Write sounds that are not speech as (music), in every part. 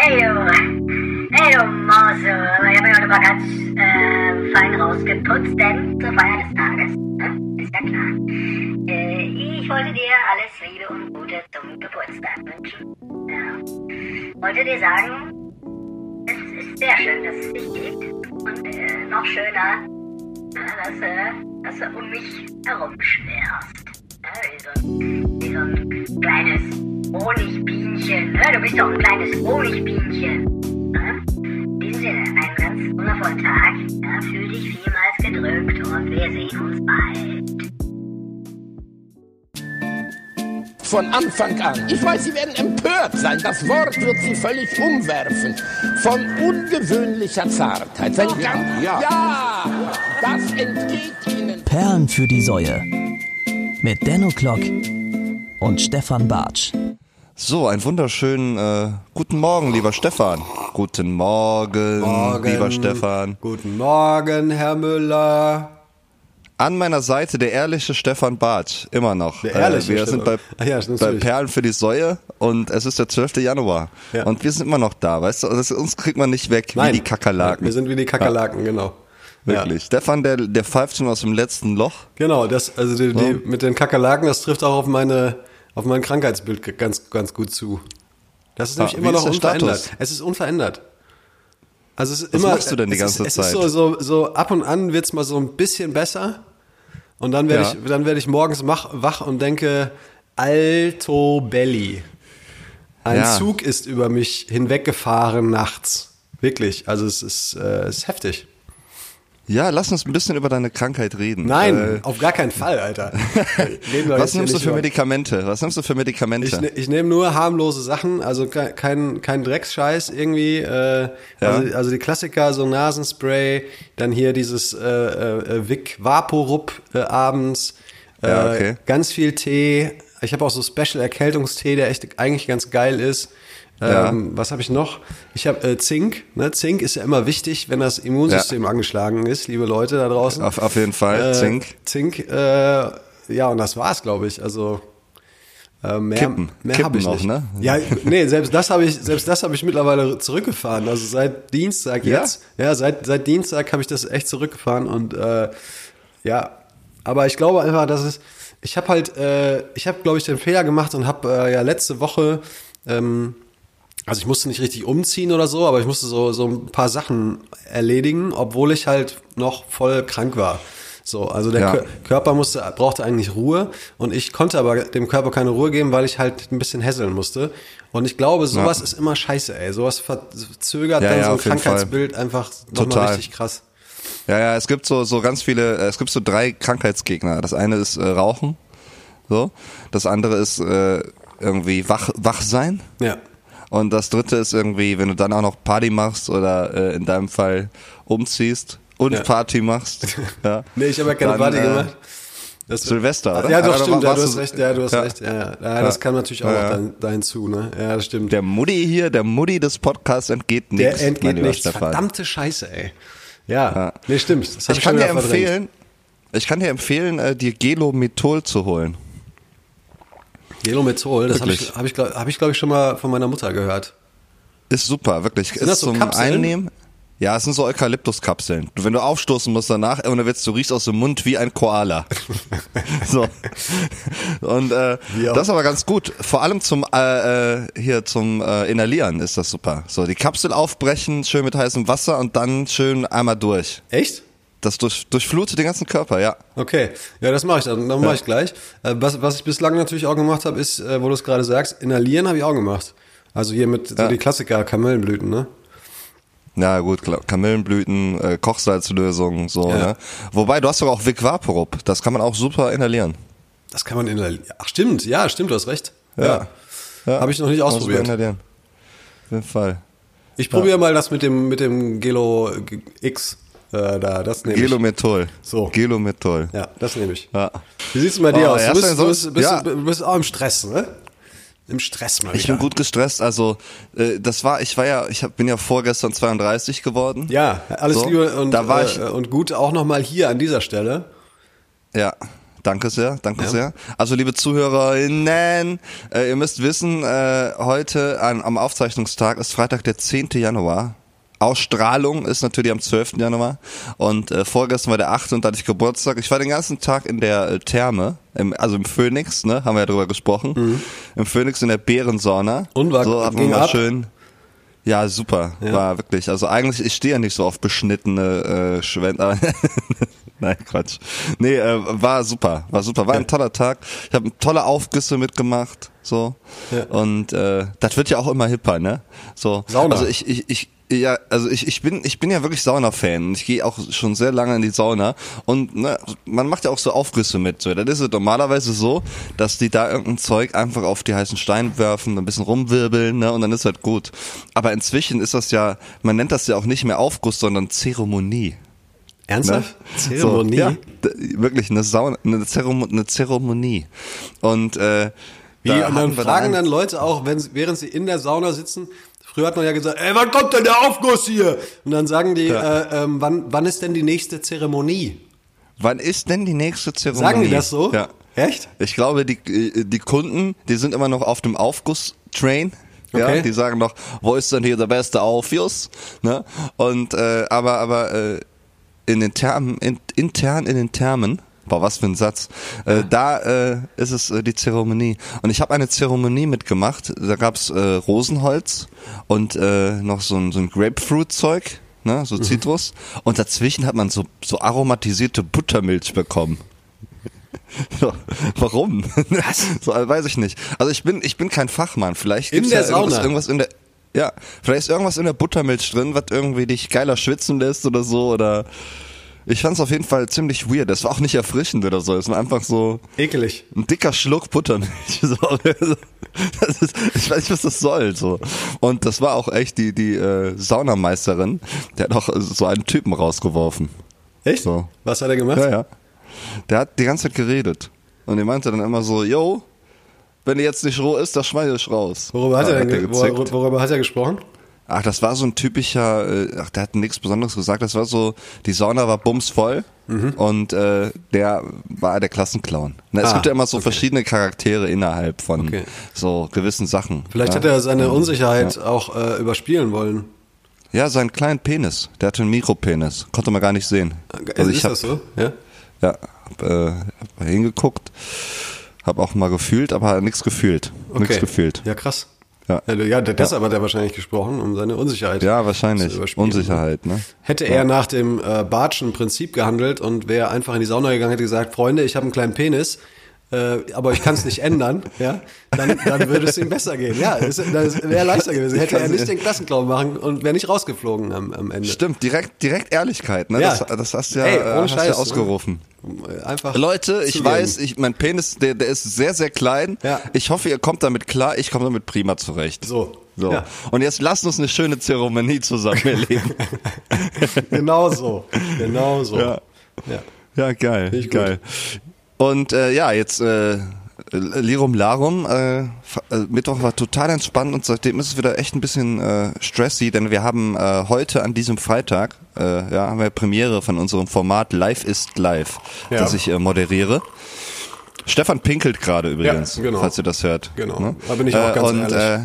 Hey du, hey du Maus, ich habe mich heute mal ganz äh, fein rausgeputzt, denn zur Feier des Tages, ne? ist ja klar. Äh, ich wollte dir alles Liebe und Gute zum Geburtstag wünschen. Ja. Wollte dir sagen, es ist sehr schön, dass es dich gibt und äh, noch schöner, ja, dass, äh, dass du um mich herumschwärzt. Ja, wie, so wie so ein kleines Honigbienchen. Ne? Du bist doch ein kleines Honigbienchen. Ne? In diesem Sinne, einen ganz wundervollen Tag. Ja, fühl dich vielmals gedrückt und wir sehen uns bald. Von Anfang an. Ich weiß, Sie werden empört sein. Das Wort wird Sie völlig umwerfen. Von ungewöhnlicher Zartheit. Sein ja, ja. ja, das entgeht Ihnen. Perlen für die Säue. Mit Denno Klock und Stefan Bartsch. So, einen wunderschönen äh, guten Morgen, lieber Stefan. Guten Morgen, Morgen, lieber Stefan. Guten Morgen, Herr Müller. An meiner Seite der ehrliche Stefan Bartsch, immer noch. Der ehrliche äh, Wir sind bei, Ach ja, bei. Perlen für die Säue und es ist der 12. Januar. Ja. Und wir sind immer noch da, weißt du? Das, uns kriegt man nicht weg, Nein, wie die Kakerlaken. Wir sind wie die Kakerlaken, genau. Wirklich. Stefan, der, der pfeift schon aus dem letzten Loch. Genau, das, also die, die, mit den Kakerlaken, das trifft auch auf meine, auf mein Krankheitsbild ganz, ganz gut zu. Das ist Ah, nämlich wie immer noch der unverändert. Status? Es ist unverändert. Also es ist Was immer. machst du denn die es ganze ist, Zeit? Es ist so, so, so ab und an wird's mal so ein bisschen besser. Und dann werde Ja. ich, dann werde ich morgens mach, wach und denke, Alto Belli. Ein Ja. Zug ist über mich hinweggefahren nachts. Wirklich. Also es ist, äh, es ist heftig. Ja, lass uns ein bisschen über deine Krankheit reden. Nein, Äh, auf gar keinen Fall, Alter. (laughs) Was nimmst du für über- Medikamente? Was nimmst du für Medikamente? Ich, ne- ich nehme nur harmlose Sachen, also ke- kein, kein Drecksscheiß irgendwie. Äh, also, also die Klassiker, so Nasenspray, dann hier dieses äh, äh, Vic Vaporub äh, abends, äh, Ja, okay. ganz viel Tee. Ich habe auch so Special Erkältungstee, der echt eigentlich ganz geil ist. Ja. Ähm, was habe ich noch? Ich habe äh, Zink. Ne? Zink ist ja immer wichtig, wenn das Immunsystem angeschlagen ist, liebe Leute da draußen. Auf, auf jeden Fall, Äh, Zink. Zink, äh, ja, und das war's, glaube ich. Also äh, mehr, Kippen. mehr habe ich noch, nicht. ne? Ja, nee, selbst das habe ich, selbst das habe ich mittlerweile zurückgefahren. Also seit Dienstag Ja? jetzt, ja, seit seit Dienstag habe ich das echt zurückgefahren und äh, ja, aber ich glaube einfach, dass es, ich habe halt, äh, ich habe, glaube ich, den Fehler gemacht und habe äh, ja letzte Woche ähm, also ich musste nicht richtig umziehen oder so, aber ich musste so, so ein paar Sachen erledigen, obwohl ich halt noch voll krank war. So, also der Ja. Kör- Körper musste, brauchte eigentlich Ruhe und ich konnte aber dem Körper keine Ruhe geben, weil ich halt ein bisschen hässeln musste. Und ich glaube, sowas Ja. ist immer scheiße, ey. Sowas verzögert Ja, dann so ein Krankheitsbild einfach nochmal Total. richtig krass. Ja, ja, es gibt so, so ganz viele, äh, es gibt so drei Krankheitsgegner. Das eine ist äh, Rauchen, so. Das andere ist äh, irgendwie wach, wach sein. Ja. Und das dritte ist irgendwie, wenn du dann auch noch Party machst oder äh, in deinem Fall umziehst und Ja. Party machst. (laughs) Ja, Nee, ich habe ja keine dann, Party äh, gemacht. Das, Silvester, oder? Ja, doch, Oder stimmt, ja, du hast recht, ja, du hast Ja. recht, ja, ja. ja das kann natürlich auch Ja, dahin, dahin zu, ne? Ja, das stimmt. Der Mutti hier, der Mutti des Podcasts entgeht nichts. Der entgeht nichts. Verdammte Scheiße, ey. Ja, Ja. nee, stimmt. Das Ich schon kann dir empfehlen, ich kann dir empfehlen, äh, dir Gelomethol zu holen. Gelomethol, das habe ich, hab ich, glaub, hab ich glaube ich, schon mal von meiner Mutter gehört. Ist super, wirklich. Sind ist das so zum Kapseln? Einnehmen. Ja, es sind so Eukalyptuskapseln. Wenn du aufstoßen musst danach, und dann wird's, du riechst aus dem Mund wie ein Koala. (laughs) so. Und äh, das ist aber ganz gut. Vor allem zum äh, äh, hier zum äh, Inhalieren ist das super. So, die Kapsel aufbrechen, schön mit heißem Wasser und dann schön einmal durch. Echt? Das durch, durchflutet den ganzen Körper, ja. Okay, ja, das mache ich dann. Dann mache ich gleich. Äh, was, was ich bislang natürlich auch gemacht habe, ist, äh, wo du es gerade sagst, inhalieren habe ich auch gemacht. Also hier mit so Ja. die Klassiker, Kamellenblüten, ne? Ja, gut. Kamillenblüten, äh, Kochsalzlösung, so, Ja. ne? Wobei, du hast doch auch Vic Vaporub. Das kann man auch super inhalieren. Das kann man inhalieren. Ach, stimmt, ja, stimmt, du hast recht. Ja. Ja. Ja. Habe ich noch nicht ausprobiert. inhalieren. Auf jeden Fall. Ich probiere mal das mit dem, mit dem Gelo X. Äh, da, das nehme ich. Gelomethol. So. Gelomethol. Ja, das nehme ich. Ja. Wie sieht's denn bei dir Oh, aus? Du bist, du, bist, bist, ja. du bist auch im Stress, ne? Im Stress mal Ich wieder. bin gut gestresst, also äh, das war, ich war ja, ich hab, bin ja vorgestern 32 geworden. Ja, alles So, Liebe und, da war ich, äh, und gut auch nochmal hier an dieser Stelle. ja, Danke sehr, danke ja. sehr. Also liebe ZuhörerInnen, äh, ihr müsst wissen, äh, heute an, am Aufzeichnungstag ist Freitag der 10. Januar. Ausstrahlung ist natürlich am 12. Januar und äh, vorgestern war der 8. und da hatte ich Geburtstag. Ich war den ganzen Tag in der äh, Therme, im, also im Phoenix, ne, haben wir ja drüber gesprochen. Mhm. Im Phoenix in der Bärensauna. Und war so, ging mal ab? schön. Ja, super, Ja. war wirklich. Also eigentlich, ich stehe ja nicht so auf beschnittene äh, Schwänze. (laughs) Nein, Quatsch. Nee, äh, war super, war super, war ein toller Tag. Ich habe tolle Aufgüsse mitgemacht, so. Ja. Und äh, das wird ja auch immer hipper, ne? So. Sauna. Also ich, ich, ich ja, also ich, ich bin ich bin ja wirklich Sauna-Fan. Ich gehe auch schon sehr lange in die Sauna und ne, man macht ja auch so Aufgüsse mit. So, das ist es normalerweise so, dass die da irgendein Zeug einfach auf die heißen Steine werfen, ein bisschen rumwirbeln, ne, und dann ist halt gut. Aber inzwischen ist das ja, man nennt das ja auch nicht mehr Aufguss, sondern Zeremonie. Ne? Ernsthaft? Zeremonie? So, ja, wirklich eine Sauna, eine, Zeremo eine Zeremonie. Und äh, Wie? da Und dann fragen dann Leute auch, wenn, während sie in der Sauna sitzen, früher hat man ja gesagt, ey, wann kommt denn der Aufguss hier? Und dann sagen die, Ja. äh, ähm, wann, wann ist denn die nächste Zeremonie? Wann ist denn die nächste Zeremonie? Sagen die das so? Ja. Echt? Ich glaube, die, die Kunden, die sind immer noch auf dem Aufguss-Train. Ja, Okay. die sagen noch, wo ist denn hier der beste Aufguss? Ne? Und äh, aber aber äh, in den Thermen, in, intern in den Thermen, boah, was für ein Satz. Äh, da äh, ist es äh, die Zeremonie. Und ich habe eine Zeremonie mitgemacht. Da gab's äh, Rosenholz und äh, noch so ein, so ein Grapefruit-Zeug, ne, so Zitrus. Und dazwischen hat man so so aromatisierte Buttermilch bekommen. (laughs) So, warum? (laughs) Was? So, also weiß ich nicht. Also ich bin, ich bin kein Fachmann. Vielleicht gibt's ja irgendwas in der, ja, vielleicht ist irgendwas in der Buttermilch drin, was irgendwie dich geiler schwitzen lässt oder so oder. Ich fand's auf jeden Fall ziemlich weird. Das war auch nicht erfrischend oder so. Es war einfach so Ekelig. ein dicker Schluck Buttermilch. (laughs) So, das ist, ich weiß nicht, was das soll. So. Und das war auch echt die, die äh, Saunameisterin, der hat auch äh, so einen Typen rausgeworfen. Echt? So. Was hat er gemacht? Ja, ja. Der hat die ganze Zeit geredet. Und er meinte dann immer so, yo, wenn die jetzt nicht roh ist, das schmeiße ich raus. Worüber, hat Ah, er denn, gezickt. wor- worüber hat er gesprochen? Ach, das war so ein typischer, äh, ach, der hat nichts Besonderes gesagt. Das war so, die Sauna war bumsvoll und äh, der war der Klassenclown. Na, es Mhm. Ah, gibt ja immer so okay. verschiedene Charaktere innerhalb von Okay. so gewissen Sachen. Vielleicht ja? hat er seine Unsicherheit auch äh, überspielen wollen. Ja, seinen kleinen Penis. Der hatte einen Mikropenis. Konnte man gar nicht sehen. Also ich ist hab- das so? Ja. Ja, hab, äh, hab hingeguckt, hab auch mal gefühlt, aber nichts gefühlt. Nichts gefühlt. Ja, krass. Ja. Ja, ja der- deshalb hat er wahrscheinlich gesprochen, um seine Unsicherheit Ja, wahrscheinlich. Unsicherheit, ne? Hätte er nach dem äh, Bartschen Prinzip gehandelt und wäre einfach in die Sauna gegangen, hätte gesagt, Freunde, ich habe einen kleinen Penis, äh, aber ich kann es nicht ändern, (laughs) ja, dann, dann würde es ihm besser gehen. Ja, das, das wäre leichter gewesen. Hätte er nicht den Klassenclown machen und wäre nicht rausgeflogen am, am Ende. Stimmt, direkt, direkt Ehrlichkeit, ne? Ja. Das, das hast du ja, Ey, äh, hast Scheiß, ja ne? ausgerufen. Einfach Leute, ich weiß, ich, mein Penis, der, der ist sehr, sehr klein. Ja. Ich hoffe, ihr kommt damit klar. Ich komme damit prima zurecht. So. So. Ja. Und jetzt lasst uns eine schöne Zeremonie zusammen (laughs) erleben. Genau so. Genau so. Ja. Ja. Ja, geil, geil. Und äh, ja, jetzt äh, Lirum Larum, äh, äh, Mittwoch war total entspannt und seitdem ist es wieder echt ein bisschen äh, stressy, denn wir haben äh, heute an diesem Freitag, äh, ja, haben wir Premiere von unserem Format Live ist Live, Ja. das ich äh, moderiere. Stefan pinkelt gerade übrigens, Ja, genau. falls ihr das hört. Genau. Da bin ich auch ganz und, ehrlich. Äh,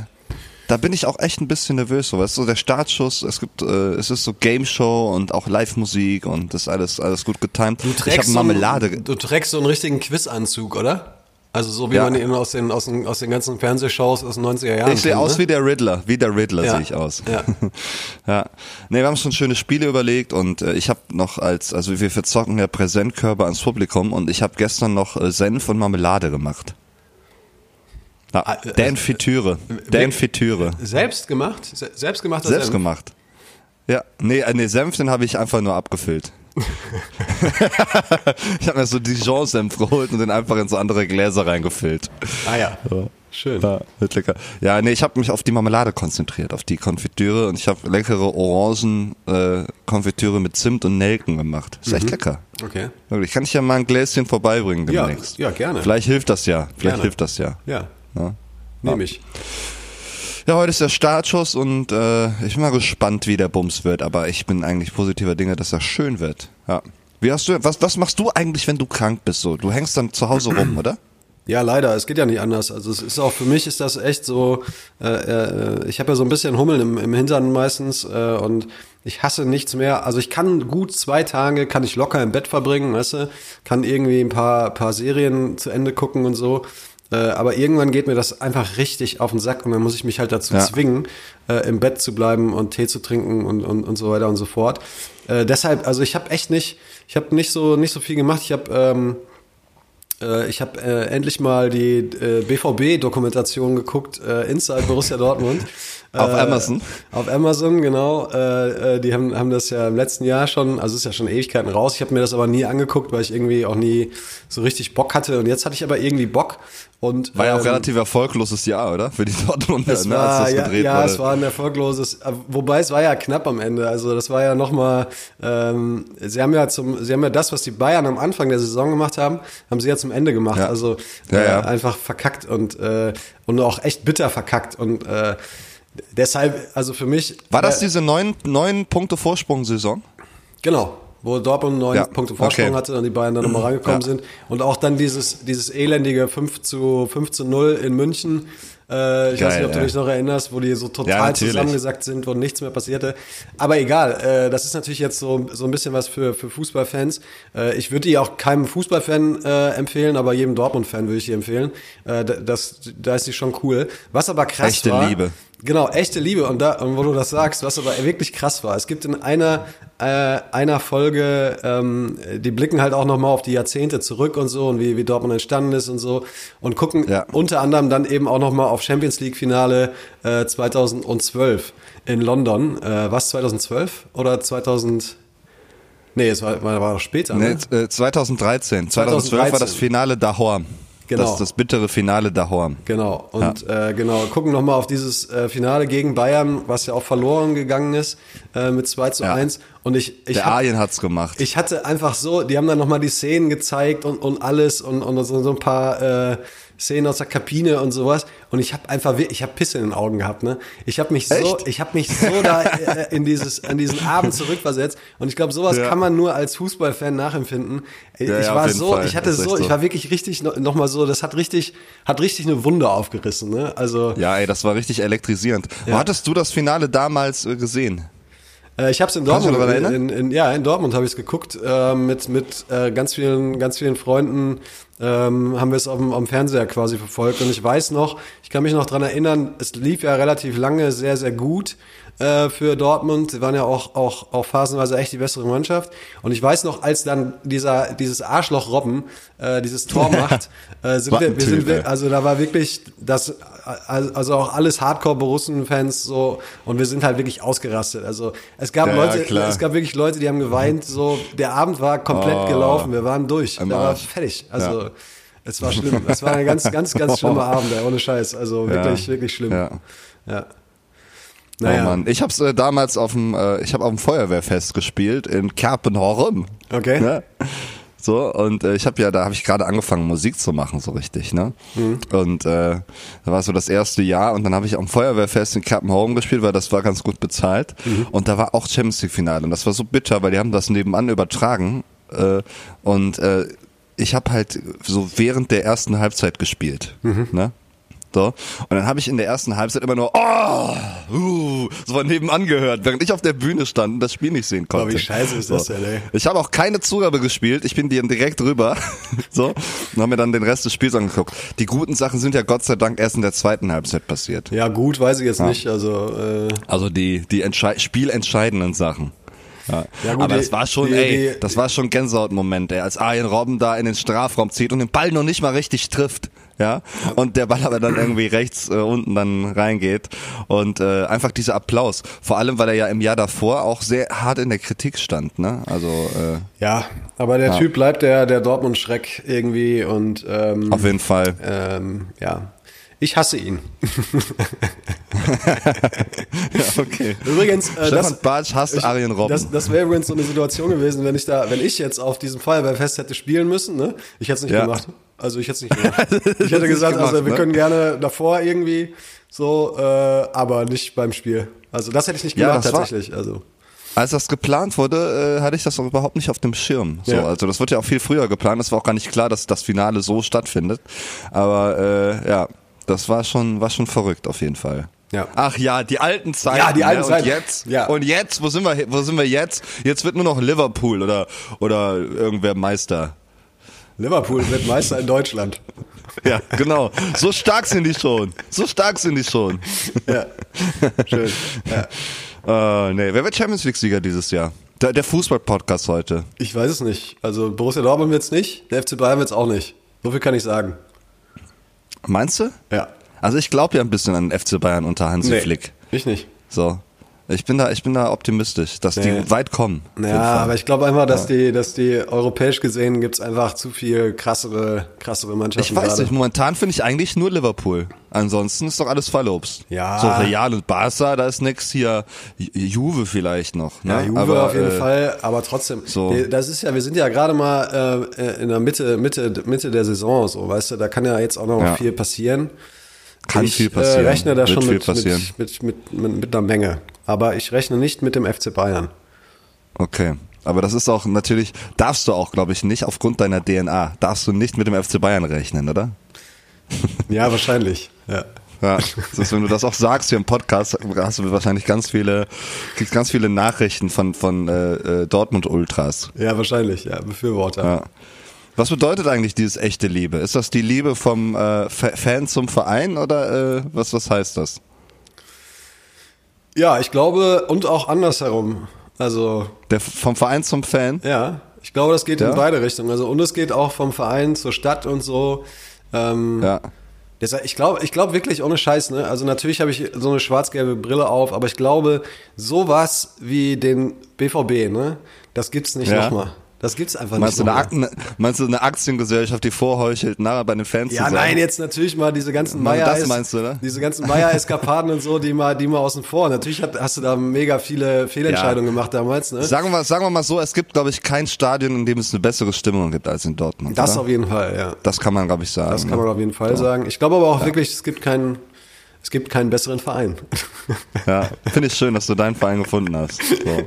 da bin ich auch echt ein bisschen nervös. So, weißt du, so der Startschuss, es gibt, äh, es ist so Game Show und auch Live-Musik und das ist alles, alles gut getimed. Du ich habe trägst, so Marmelade. einen, du trägst so einen richtigen Quizanzug, oder? Also so wie Ja. man ihn aus den, aus, den, aus den ganzen Fernsehshows aus den 90er Jahren Ich sehe aus ne? wie der Riddler, wie der Riddler Ja. sehe ich aus. Ja. (laughs) ja. Nee, wir haben schon schöne Spiele überlegt und äh, ich habe noch als, also wir verzocken ja Präsentkörper ans Publikum und ich habe gestern noch äh, Senf und Marmelade gemacht. Ja, Ah, äh, Dan Fitüre. Dan Fitüre. Selbst gemacht? Se selbst gemacht? Selbst gemacht. Ja, nee, äh, nee Senf, den habe ich einfach nur abgefüllt. (laughs) ich habe mir so Dijon-Senf geholt und den einfach in so andere Gläser reingefüllt. Ah ja. Schön. Ja, wird lecker. Ja, nee, ich habe mich auf die Marmelade konzentriert, auf die Konfitüre und ich habe leckere Orangen-Konfitüre mit Zimt und Nelken gemacht. Ist echt lecker. Okay. Wirklich. Kann ich ja mal ein Gläschen vorbeibringen Ja, demnächst. ja, gerne. Vielleicht hilft das ja. Vielleicht Gerne. hilft das ja. Ja. Ja. Nehme ich. Ja, heute ist der Startschuss und äh, ich bin mal gespannt, wie der Bums wird, aber ich bin eigentlich positiver Dinge, dass er schön wird. Ja. Wie hast du, was, was machst du eigentlich, wenn du krank bist? So, du hängst dann zu Hause rum, oder? Ja, leider. Es geht ja nicht anders. Also es ist auch für mich ist das echt so. Äh, äh, ich habe ja so ein bisschen Hummeln im, im Hintern meistens äh, und ich hasse nichts mehr. Also ich kann gut zwei Tage kann ich locker im Bett verbringen, weißt du, kann irgendwie ein paar paar Serien zu Ende gucken und so. Äh, aber irgendwann geht mir das einfach richtig auf den Sack und dann muss ich mich halt dazu Ja. zwingen, äh, im Bett zu bleiben und Tee zu trinken und, und, und so weiter und so fort. Äh, deshalb, also ich habe echt nicht, ich habe nicht so nicht so viel gemacht. Ich habe ähm, äh, ich habe äh, endlich mal die äh, BVB-Dokumentation geguckt, äh, Inside Borussia Dortmund. (laughs) Auf Äh, Amazon? Auf Amazon, genau. Äh, äh, die haben, haben das ja im letzten Jahr schon, also ist ja schon Ewigkeiten raus. Ich habe mir das aber nie angeguckt, weil ich irgendwie auch nie so richtig Bock hatte. Und jetzt hatte ich aber irgendwie Bock. Und, War ja auch ähm, relativ erfolgloses Jahr, oder? Für die Dortmunder, es ne, war, ja, ja wurde. es war ein erfolgloses, äh, wobei es war ja knapp am Ende. Also das war ja nochmal, ähm, sie haben ja zum, sie haben ja das, was die Bayern am Anfang der Saison gemacht haben, haben sie ja zum Ende gemacht. Ja. Also Ja, äh, ja. einfach verkackt und äh, und auch echt bitter verkackt und äh, deshalb, also für mich War das äh, diese neun, neun Punkte Vorsprung-Saison? Genau, wo Dortmund neun Ja, Punkte Vorsprung okay. hatte und die Bayern dann nochmal rangekommen Ja. sind. Und auch dann dieses, dieses elendige 5 zu, 5 zu 0 in München. Äh, ich weiß Geil, nicht, ob du dich noch erinnerst, wo die so total zusammengesackt sind, wo nichts mehr passierte. Aber egal, äh, das ist natürlich jetzt so, so ein bisschen was für, für Fußballfans. Äh, ich würde die auch keinem Fußballfan äh, empfehlen, aber jedem Dortmund-Fan würde ich die empfehlen. Äh, da- das, da ist die schon cool. Was aber krass Echte war. Liebe. Genau, echte Liebe. Und da, und wo du das sagst, was aber wirklich krass war. Es gibt in einer, äh, einer Folge, ähm, die blicken halt auch nochmal auf die Jahrzehnte zurück und so und wie, wie Dortmund entstanden ist und so und gucken Ja. unter anderem dann eben auch nochmal auf Champions League Finale äh, 2012 in London. Äh, was 2012 oder 2000? Nee, es war, war, war später. Nee, Ne? äh, 2013. 2012 war das 2013. Finale Dahorm. Genau. Das, das bittere Finale Dahorm. Genau, und äh, genau, gucken nochmal auf dieses äh, Finale gegen Bayern, was ja auch verloren gegangen ist, äh, mit 2 zu Ja. 1. Und ich, ich Der hab- Arjen hat's gemacht. ich hatte einfach so, die haben dann nochmal die Szenen gezeigt und, und alles und, und so, so ein paar äh, Szenen aus der Kabine und sowas. Und ich habe einfach, ich habe Pisse in den Augen gehabt. Ne? Ich habe mich so, Echt? ich habe mich so da äh, in dieses, an diesen Abend zurückversetzt. Und ich glaube, sowas Ja. kann man nur als Fußballfan nachempfinden. Ich Ja, war so, Fall. ich hatte so, so. ich war wirklich richtig noch, noch mal so, das hat richtig, hat richtig eine Wunde aufgerissen. Ne? Also Ja, ey, das war richtig elektrisierend. Wo Ja. hattest du das Finale damals äh, gesehen? Äh, ich habe es in Dortmund, daran in, in, ja, in Dortmund habe ich es geguckt äh, mit mit äh, ganz vielen ganz vielen Freunden ähm, haben wir es auf dem, am Fernseher quasi verfolgt und ich weiß noch, ich kann mich noch dran erinnern, es lief ja relativ lange sehr sehr gut äh, für Dortmund. Sie waren ja auch auch auch phasenweise echt die bessere Mannschaft und ich weiß noch, als dann dieser dieses Arschloch Robben äh, dieses Tor (laughs) macht, äh, sind wir, wir sind wir, also da war wirklich das, also auch alles Hardcore-Borussen-Fans so und wir sind halt wirklich ausgerastet. Also es gab Ja, Leute, klar. es gab wirklich Leute, die haben geweint. So der Abend war komplett Oh. gelaufen. Wir waren durch. Der war fertig. Also Ja. Es war schlimm. Es war ein ganz, ganz, ganz schlimmer (laughs) Abend. Ey, ohne Scheiß. Also wirklich, Ja. wirklich schlimm. Ja. ja. Oh Mann, ich hab's äh, damals auf dem, äh, ich habe auf dem Feuerwehrfest gespielt in Kerpenhorn. Okay. Ne? So und äh, ich habe ja, da habe ich gerade angefangen Musik zu machen so richtig, ne? Mhm. Und äh, da war so das erste Jahr und dann habe ich am Feuerwehrfest in Kerpenhorn gespielt, weil das war ganz gut bezahlt Mhm. und da war auch Champions League Finale und das war so bitter, weil die haben das nebenan übertragen äh, und äh, ich habe halt so während der ersten Halbzeit gespielt, Mhm. ne? So. Und dann habe ich in der ersten Halbzeit immer nur, oh, uh, so von nebenan gehört, während ich auf der Bühne stand und das Spiel nicht sehen konnte. Oh, wie scheiße ist das denn, ey? Ich habe auch keine Zugabe gespielt, ich bin dir direkt rüber, (laughs) so, und habe mir dann den Rest des Spiels angeguckt. Die guten Sachen sind ja Gott sei Dank erst in der zweiten Halbzeit passiert. Ja, gut, weiß ich jetzt nicht. Also äh, Also die, die entschei spielentscheidenden Sachen. Ja. Ja, gut, Aber das war schon, die- ey, die- das war schon Gänsehautmoment, ey, als Arjen Robben da in den Strafraum zieht und den Ball noch nicht mal richtig trifft. Ja, und der Ball aber dann irgendwie rechts äh, unten dann reingeht und äh, einfach dieser Applaus, vor allem weil er ja im Jahr davor auch sehr hart in der Kritik stand, ne? Also äh, ja, aber der Ja. Typ bleibt der, der Dortmund-Schreck irgendwie und ähm, auf jeden Fall. ähm, ja. Ich hasse ihn. (laughs) Ja, okay. Übrigens, äh, Stefan das, Bartsch hasst ich- Arjen Robben. Das, das wäre übrigens so eine Situation gewesen, wenn ich da, wenn ich jetzt auf diesem Feuerwehrfest hätte spielen müssen, ne? Ich hätte es nicht Ja. gemacht. Also ich hätte es nicht gemacht. (laughs) ich hätte gesagt, gemacht, also wir ne? können gerne davor irgendwie so, äh, aber nicht beim Spiel. Also das hätte ich nicht Ja, gemacht war- tatsächlich. Also als das geplant wurde, äh, hatte ich das auch überhaupt nicht auf dem Schirm. So, Ja. Also das wird ja auch viel früher geplant. Es war auch gar nicht klar, dass das Finale so stattfindet. Aber äh, ja, das war schon, war schon verrückt auf jeden Fall. Ja. Ach ja, die alten Zeiten. Ja, die alten ne? Zeiten. Und jetzt, Ja. und jetzt, wo sind wir, wo sind wir jetzt? Jetzt wird nur noch Liverpool oder oder irgendwer Meister. Liverpool wird Meister in Deutschland. (laughs) Ja, genau. So stark sind die schon. So stark sind die schon. Ja. Schön. Ja. Äh, nee, wer wird Champions League Sieger dieses Jahr? Der, der Fußball-Podcast heute. Ich weiß es nicht. Also Borussia Dortmund wird's nicht, der FC Bayern wird's auch nicht. So viel kann ich sagen. Meinst du? Ja. Also ich glaube ja ein bisschen an den FC Bayern unter Hansi Flick. ich nicht. So. Ich bin da, ich bin da optimistisch, dass Nee. die weit kommen. Ja, aber ich glaube einfach, dass die, dass die europäisch gesehen gibt's einfach zu viel krassere, krassere Mannschaften. ich weiß gerade. nicht, momentan finde ich eigentlich nur Liverpool. Ansonsten ist doch alles verlobst. Ja. So Real und Barca, da ist nix hier. Ju- Juve vielleicht noch. Ne? Ja, Juve aber, auf jeden äh, Fall, aber trotzdem. so. Das ist ja, wir sind ja gerade mal äh, in der Mitte, Mitte, Mitte der Saison, so, weißt du, da kann ja jetzt auch noch Ja. viel passieren. Kann ich, viel passieren. Äh, rechne da Wird schon mit, mit, mit, mit, mit, mit einer Menge. Aber ich rechne nicht mit dem FC Bayern. Okay. Aber das ist auch natürlich, darfst du auch, glaube ich, nicht aufgrund deiner DNA, darfst du nicht mit dem FC Bayern rechnen, oder? (laughs) Ja, wahrscheinlich. Ja. Ja, das ist, wenn du das auch sagst hier im Podcast, hast du wahrscheinlich ganz viele, kriegst ganz viele Nachrichten von, von äh, äh, Dortmund Ultras. ja, wahrscheinlich, ja, Befürworter. Ja. Was bedeutet eigentlich dieses echte Liebe? Ist das die Liebe vom äh, Fa- Fan zum Verein oder äh, was, was heißt das? Ja, ich glaube, und auch andersherum. Also, Der, vom Verein zum Fan? ja, ich glaube, das geht Ja? in beide Richtungen. Also, und es geht auch vom Verein zur Stadt und so. Ähm, Ja. Deshalb, ich glaube, ich glaube wirklich ohne Scheiß, ne? Also natürlich habe ich so eine schwarz-gelbe Brille auf, aber ich glaube, sowas wie den BVB, ne? Das gibt's nicht Ja. nochmal. Das gibt's einfach Meinst du, nicht eine nochmal. Akten, meinst du eine Aktiengesellschaft, die vorheuchelt, nachher bei den Fans Ja, zu sein? nein, jetzt natürlich mal diese ganzen Meier das meinst du, ne? diese ganzen Meier-Eskapaden und so, die mal, die mal außen vor. Natürlich hat, hast du da mega viele Fehlentscheidungen Ja. gemacht damals, ne? Sagen wir, mal- sagen wir mal so, es gibt, glaube ich, kein Stadion, in dem es eine bessere Stimmung gibt als in Dortmund. Das oder? auf jeden Fall, ja. das kann man, glaube ich, sagen. Das kann man ne? auf jeden Fall sagen. Ich glaube aber auch wirklich, es gibt keinen, es gibt keinen besseren Verein. (laughs) Ja, finde ich schön, dass du deinen Verein gefunden hast. So.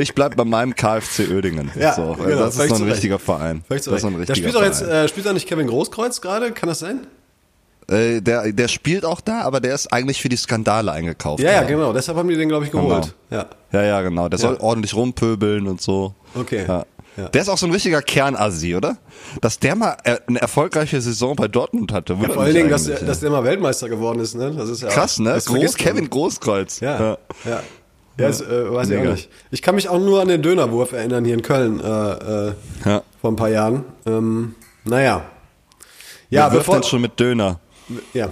Ich bleib bei meinem KfC Oedingen. Ja, so. genau, das ist zu ein richtiger Verein. Das ist ein Da richtiger spielt doch jetzt, äh, spielt da nicht Kevin Großkreuz gerade? Kann das sein? Äh, der, der spielt auch da, aber der ist eigentlich für die Skandale eingekauft. Ja, ja, genau. Deshalb haben die den, glaube ich, geholt. Ja. Ja, ja, genau. Der soll Ja. ordentlich rumpöbeln und so. Okay. Ja. Ja. Der ist auch so ein richtiger Kernassi, oder? Dass der mal äh, eine erfolgreiche Saison bei Dortmund hatte. Ja, vor allen Dingen, dass der, ja. dass der mal Weltmeister geworden ist, ne? Das ist ja Krass, ne? Das Groß. Kevin Großkreuz. Ja, ja. Ja, das, äh, weiß ich auch nicht. Ich kann mich auch nur an den Dönerwurf erinnern hier in Köln äh, äh, Ja. vor ein paar Jahren. Ähm, naja. Ja, wirft bevor, schon mit Döner? ja.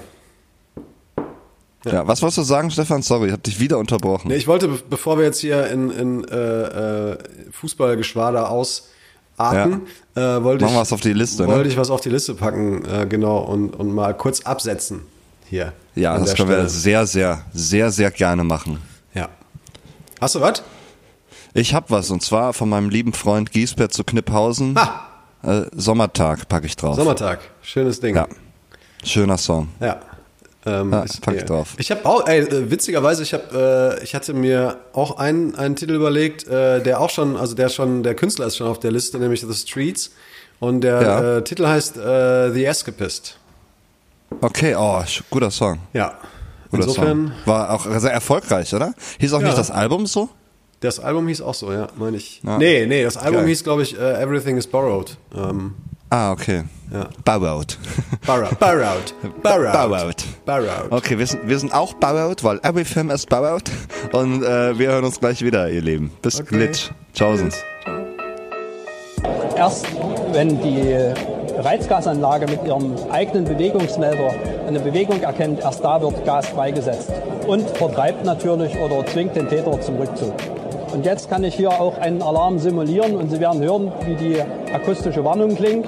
Ja. was wolltest du sagen, Stefan? Sorry, ich habe dich wieder unterbrochen. Nee, ich wollte, be- bevor wir jetzt hier in, in äh, äh, Fußballgeschwader ausarten, äh, wollte Machen ich, wir was auf die Liste, ne? wollte ich was auf die Liste packen, äh, genau, und, und mal kurz absetzen hier. Ja, das können wir Stelle. sehr, sehr, sehr, sehr gerne machen. Ja. Hast du was? Ich hab was und zwar von meinem lieben Freund Giesbert zu Kniphausen. Ah, Sommertag packe ich drauf. Sommertag. Schönes Ding. Ja. Schöner Song. Ja. Ähm, pack ich drauf. Ich habe auch, ey, äh, witzigerweise, ich habe, äh, ich hatte mir auch einen, einen Titel überlegt, äh, der auch schon, also der schon, der Künstler ist schon auf der Liste, nämlich The Streets. Und der Ja. äh, Titel heißt äh, The Escapist. Okay, oh, guter Song. Ja. Guter Insofern, Song. War auch sehr erfolgreich, oder? Hieß auch Ja. nicht das Album so? das Album hieß auch so, ja, meine ich. Ja. Nee, nee, das Album Geil. hieß, glaube ich, äh, Everything is Borrowed. Ähm, Ah, okay. Ja. Borrowed. Borrowed. Borrowed. Borrowed. Borrowed. Okay, wir sind, wir sind auch borrowed, weil everything is borrowed. Und äh, wir hören uns gleich wieder, ihr Lieben. Bis Okay. glitch. Tschaußens. Erst wenn die Reizgasanlage mit ihrem eigenen Bewegungsmelder eine Bewegung erkennt, erst da wird Gas freigesetzt und vertreibt natürlich oder zwingt den Täter zum Rückzug. Und jetzt kann ich hier auch einen Alarm simulieren und Sie werden hören, wie die akustische Warnung klingt.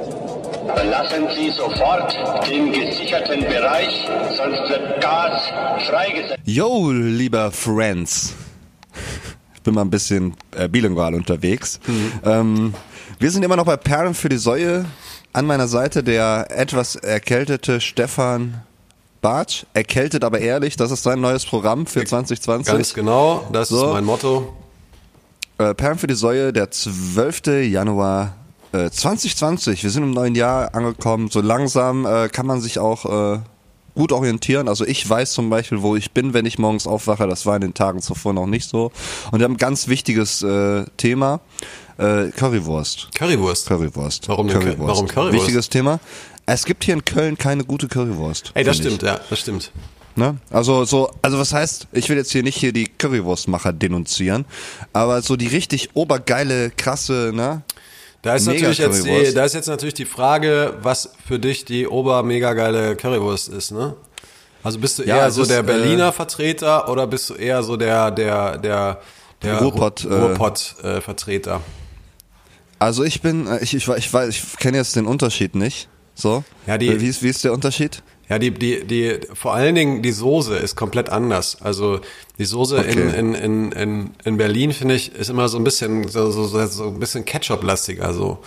Verlassen Sie sofort den gesicherten Bereich, sonst wird Gas freigesetzt. Yo, lieber Friends. Ich bin mal ein bisschen äh, bilingual unterwegs. Ähm, wir sind immer noch bei Perlen für die Säue. An meiner Seite der etwas erkältete Stefan Bartsch. Erkältet, aber ehrlich. Das ist sein neues Programm für 2020. Ganz genau, das So. ist mein Motto. Äh, Perlen für die Säue, der 12. Januar äh, 2020. Wir sind im neuen Jahr angekommen. So langsam äh, kann man sich auch äh, gut orientieren. Also ich weiß zum Beispiel, wo ich bin, wenn ich morgens aufwache. Das war in den Tagen zuvor noch nicht so. Und wir haben ein ganz wichtiges äh, Thema. Äh, Currywurst. Currywurst. Currywurst. Warum denn Cur- warum Currywurst? Wichtiges Thema. Es gibt hier in Köln keine gute Currywurst. Ey, das finde ich. stimmt, ja, das stimmt. Ne? Also so, also was heißt, ich will jetzt hier nicht hier die Currywurstmacher denunzieren, aber so die richtig obergeile, krasse, ne? Da ist Mega natürlich jetzt die, da ist jetzt natürlich die Frage, was für dich die ober mega geile Currywurst ist, ne? Also bist du Ja, eher so ist, der äh, Berliner Vertreter oder bist du eher so der der der der Ruhrpott, äh, äh, Vertreter? Also ich bin, äh, ich, ich, ich weiß, ich kenne jetzt den Unterschied nicht. So. Ja, die- wie, ist, wie ist der Unterschied? Ja, die, die, die, vor allen Dingen die Soße ist komplett anders. Also die Soße in, Okay. in, in, in, in Berlin, finde ich, ist immer so ein bisschen, so, so, so, ein bisschen Ketchup-lastiger, so,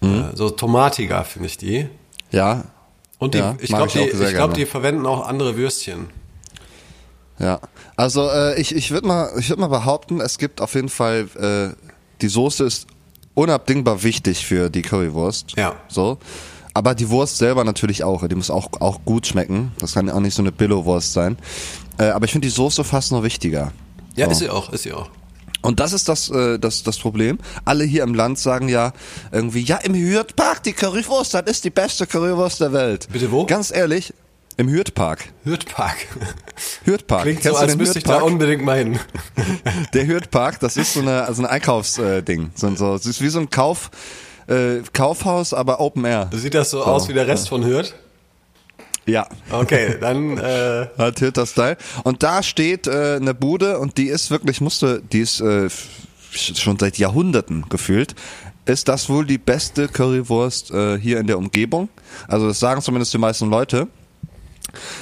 Mhm. äh, so tomatiger, finde ich die. Ja. Und die, Ja, ich glaube, die, ich glaub, die verwenden auch andere Würstchen. Ja. Also äh, ich, ich würde mal, ich würde mal behaupten, es gibt auf jeden Fall, äh, die Soße ist unabdingbar wichtig für die Currywurst. Ja. So. Aber die Wurst selber natürlich auch. Die muss auch, auch gut schmecken. Das kann auch nicht so eine Billo-Wurst sein. Äh, aber ich finde die Soße fast noch wichtiger. Ja, So. ist sie auch, ist sie auch. Und das ist das, äh, das, das Problem. Alle hier im Land sagen ja irgendwie, ja, im Hürtpark, die Currywurst, das ist die beste Currywurst der Welt. Bitte wo? Ganz ehrlich, im Hürtpark. Hürtpark. Hürtpark. Klingt so, Kennst du als müsste ich da unbedingt mal hin. (laughs) Der Hürtpark, das ist so eine, also ein Einkaufsding. So, so, es ist wie so ein Kauf, äh, Kaufhaus, aber Open Air. Sieht das so, aus wie der Rest von Hürth? Ja. Okay, dann, (laughs) äh, Hat Hürter Style. Und da steht äh, eine Bude und die ist wirklich, musste, die ist äh, schon seit Jahrhunderten gefühlt. Ist das wohl die beste Currywurst äh, hier in der Umgebung? Also das sagen zumindest die meisten Leute.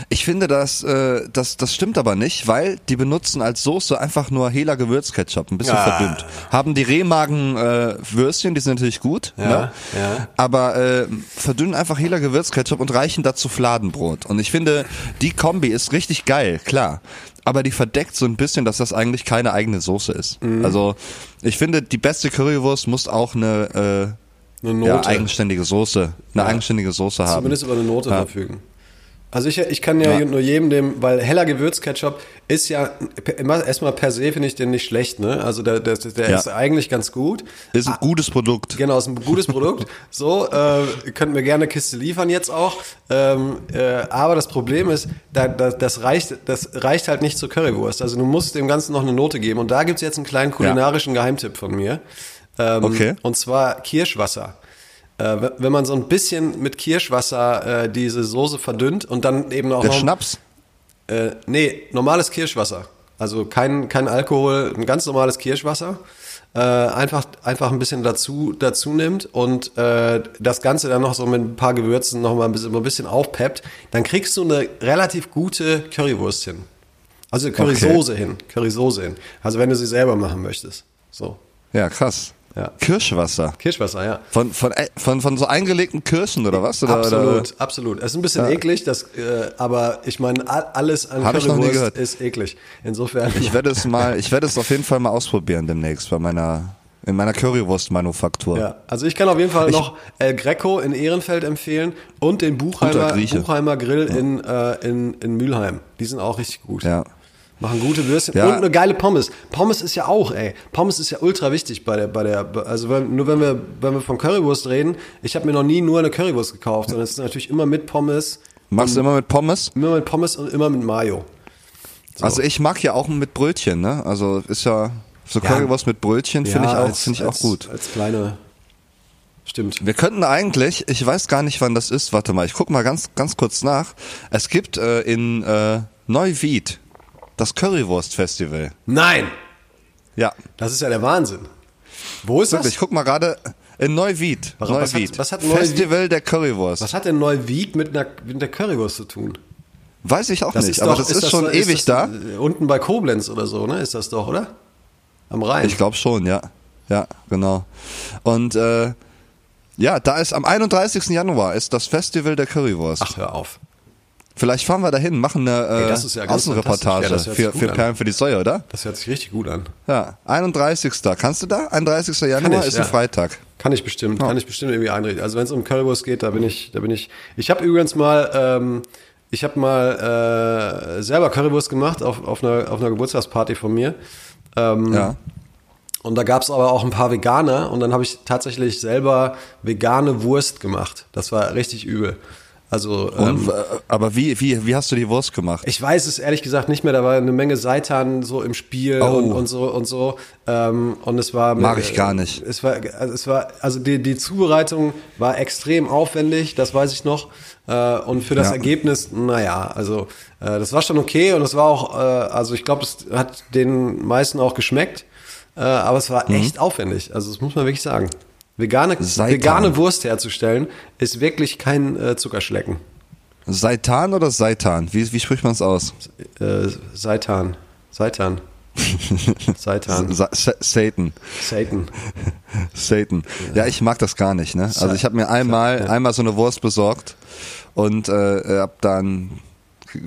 Ich finde, das, äh, das, das stimmt aber nicht, weil die benutzen als Soße einfach nur Hela Gewürzketchup, ein bisschen Ah. verdünnt. Haben die Rehmagen äh, Würstchen, die sind natürlich gut, Ja, ne? ja. aber äh, verdünnen einfach Hela Gewürzketchup und reichen dazu Fladenbrot. Und ich finde, die Kombi ist richtig geil, klar. Aber die verdeckt so ein bisschen, dass das eigentlich keine eigene Soße ist. Mhm. Also ich finde, die beste Currywurst muss auch eine, äh, eine ja, eigenständige Soße, eine eigenständige Soße haben. Zumindest über eine Note Ja. verfügen. Also ich, ich kann ja, Ja. nur jedem dem, weil heller Gewürzketchup ist ja erstmal per se finde ich den nicht schlecht, ne? Also der, der, der Ja. ist eigentlich ganz gut. Ist ein gutes Produkt. Genau, ist ein gutes Produkt. (laughs) So, äh, ihr könnt mir gerne Kiste liefern jetzt auch. Ähm, äh, aber das Problem ist, da, da, das, reicht, das reicht halt nicht zur Currywurst. Also du musst dem Ganzen noch eine Note geben. Und da gibt's jetzt einen kleinen kulinarischen Geheimtipp von mir. Ähm, Okay. Und zwar Kirschwasser. Äh, wenn- man so ein bisschen mit Kirschwasser äh, diese Soße verdünnt und dann eben auch Der noch, Schnaps? äh, nee, normales Kirschwasser. Also kein, kein Alkohol, ein ganz normales Kirschwasser. Äh, einfach, einfach ein bisschen dazu, dazu nimmt und äh, das Ganze dann noch so mit ein paar Gewürzen noch mal ein bisschen, ein bisschen aufpeppt, dann kriegst du eine relativ gute Currywurst hin. Also Currysoße hin, Currysoße hin. Also wenn du sie selber machen möchtest. So. Ja, krass. Ja. Kirschwasser. Kirschwasser, ja. Von, von, äh, von, von so eingelegten Kirschen oder was? Oder, absolut, Oder? absolut. Es ist ein bisschen eklig, das, äh, aber ich meine, all- alles an Hab Currywurst ist eklig. Insofern. Ich werde es mal, ich werde es auf jeden Fall mal ausprobieren demnächst bei meiner, in meiner Currywurst-Manufaktur. Ja, also ich kann auf jeden Fall Ich- noch El Greco in Ehrenfeld empfehlen und den Buchheimer. Buchheimer Grill in, äh, in, in Mülheim. Die sind auch richtig gut. Ja. Machen gute Würstchen Ja. und eine geile Pommes. Pommes ist ja auch, ey. Pommes ist ja ultra wichtig bei der, bei der, also wenn, nur wenn wir, wenn wir von Currywurst reden, ich habe mir noch nie nur eine Currywurst gekauft, sondern es ist natürlich immer mit Pommes, Machst du immer mit Pommes? immer mit Pommes und immer mit Mayo. Also ich mag ja auch mit Brötchen, ne? Also ist ja so Ja. Currywurst mit Brötchen finde ich auch, finde ich auch gut. Als kleine, stimmt. Wir könnten eigentlich, ich weiß gar nicht, wann das ist. Warte mal, ich guck mal ganz, ganz kurz nach. Es gibt äh, in äh, Neuwied das Currywurst-Festival. Nein, Ja, das ist ja der Wahnsinn. Wo ist wirklich. Ich das? guck mal gerade in Neuwied. Was- was Neuwied. hat- was hat Neuwied- Festival der Currywurst. Was hat denn Neuwied mit, einer, mit der Currywurst zu tun? Weiß ich auch Das nicht, ist aber doch- das ist, schon doch- ewig das, da. äh, Unten bei Koblenz oder so, ne? Ist das doch, oder? Am Rhein. Ich glaube schon, ja. Ja, genau. Und äh, ja, da ist am 31. Januar ist das Festival der Currywurst. Ach, hör auf. Vielleicht fahren wir dahin, machen eine äh, Ey, ja Außenreportage. Ja, für, für. Perlen für die Säue, oder? Das hört sich richtig gut an. Ja, 31. Kannst du da? 31. Januar ich, ist ja. ein Freitag. Kann ich bestimmt, kann ich bestimmt irgendwie einrichten. Also wenn es um Currywurst geht, da bin ich, da bin ich. Ich habe übrigens mal, ähm, ich habe mal äh, selber Currywurst gemacht auf, auf, einer, auf einer Geburtstagsparty von mir. Ähm, Ja. Und da gab es aber auch ein paar Veganer und dann habe ich tatsächlich selber vegane Wurst gemacht. Das war richtig übel. Also ähm, Und, äh, aber wie, wie, wie hast du die Wurst gemacht? ich weiß es ehrlich gesagt nicht mehr. Da war eine Menge Seitan so im Spiel Oh. und, und so und so. Ähm, und es war Mag ich gar nicht. Es war, also es war, also die, die Zubereitung war extrem aufwendig. Das weiß ich noch. Äh, und für das Ja. Ergebnis, naja, also äh, das war schon okay und es war auch, äh, also ich glaube, es hat den meisten auch geschmeckt. Äh, aber es war echt aufwendig. Also das muss man wirklich sagen. Vegane, Seitan. vegane Wurst herzustellen ist wirklich kein äh, Zuckerschlecken. Seitan oder Seitan? Wie, wie spricht man es aus? Äh, Seitan. Seitan. (laughs) Seitan. Sa Sa Satan. Satan. (laughs) Satan. Ja, ich mag das gar nicht. Ne? Also ich habe mir einmal, einmal so eine Wurst besorgt und äh, habe dann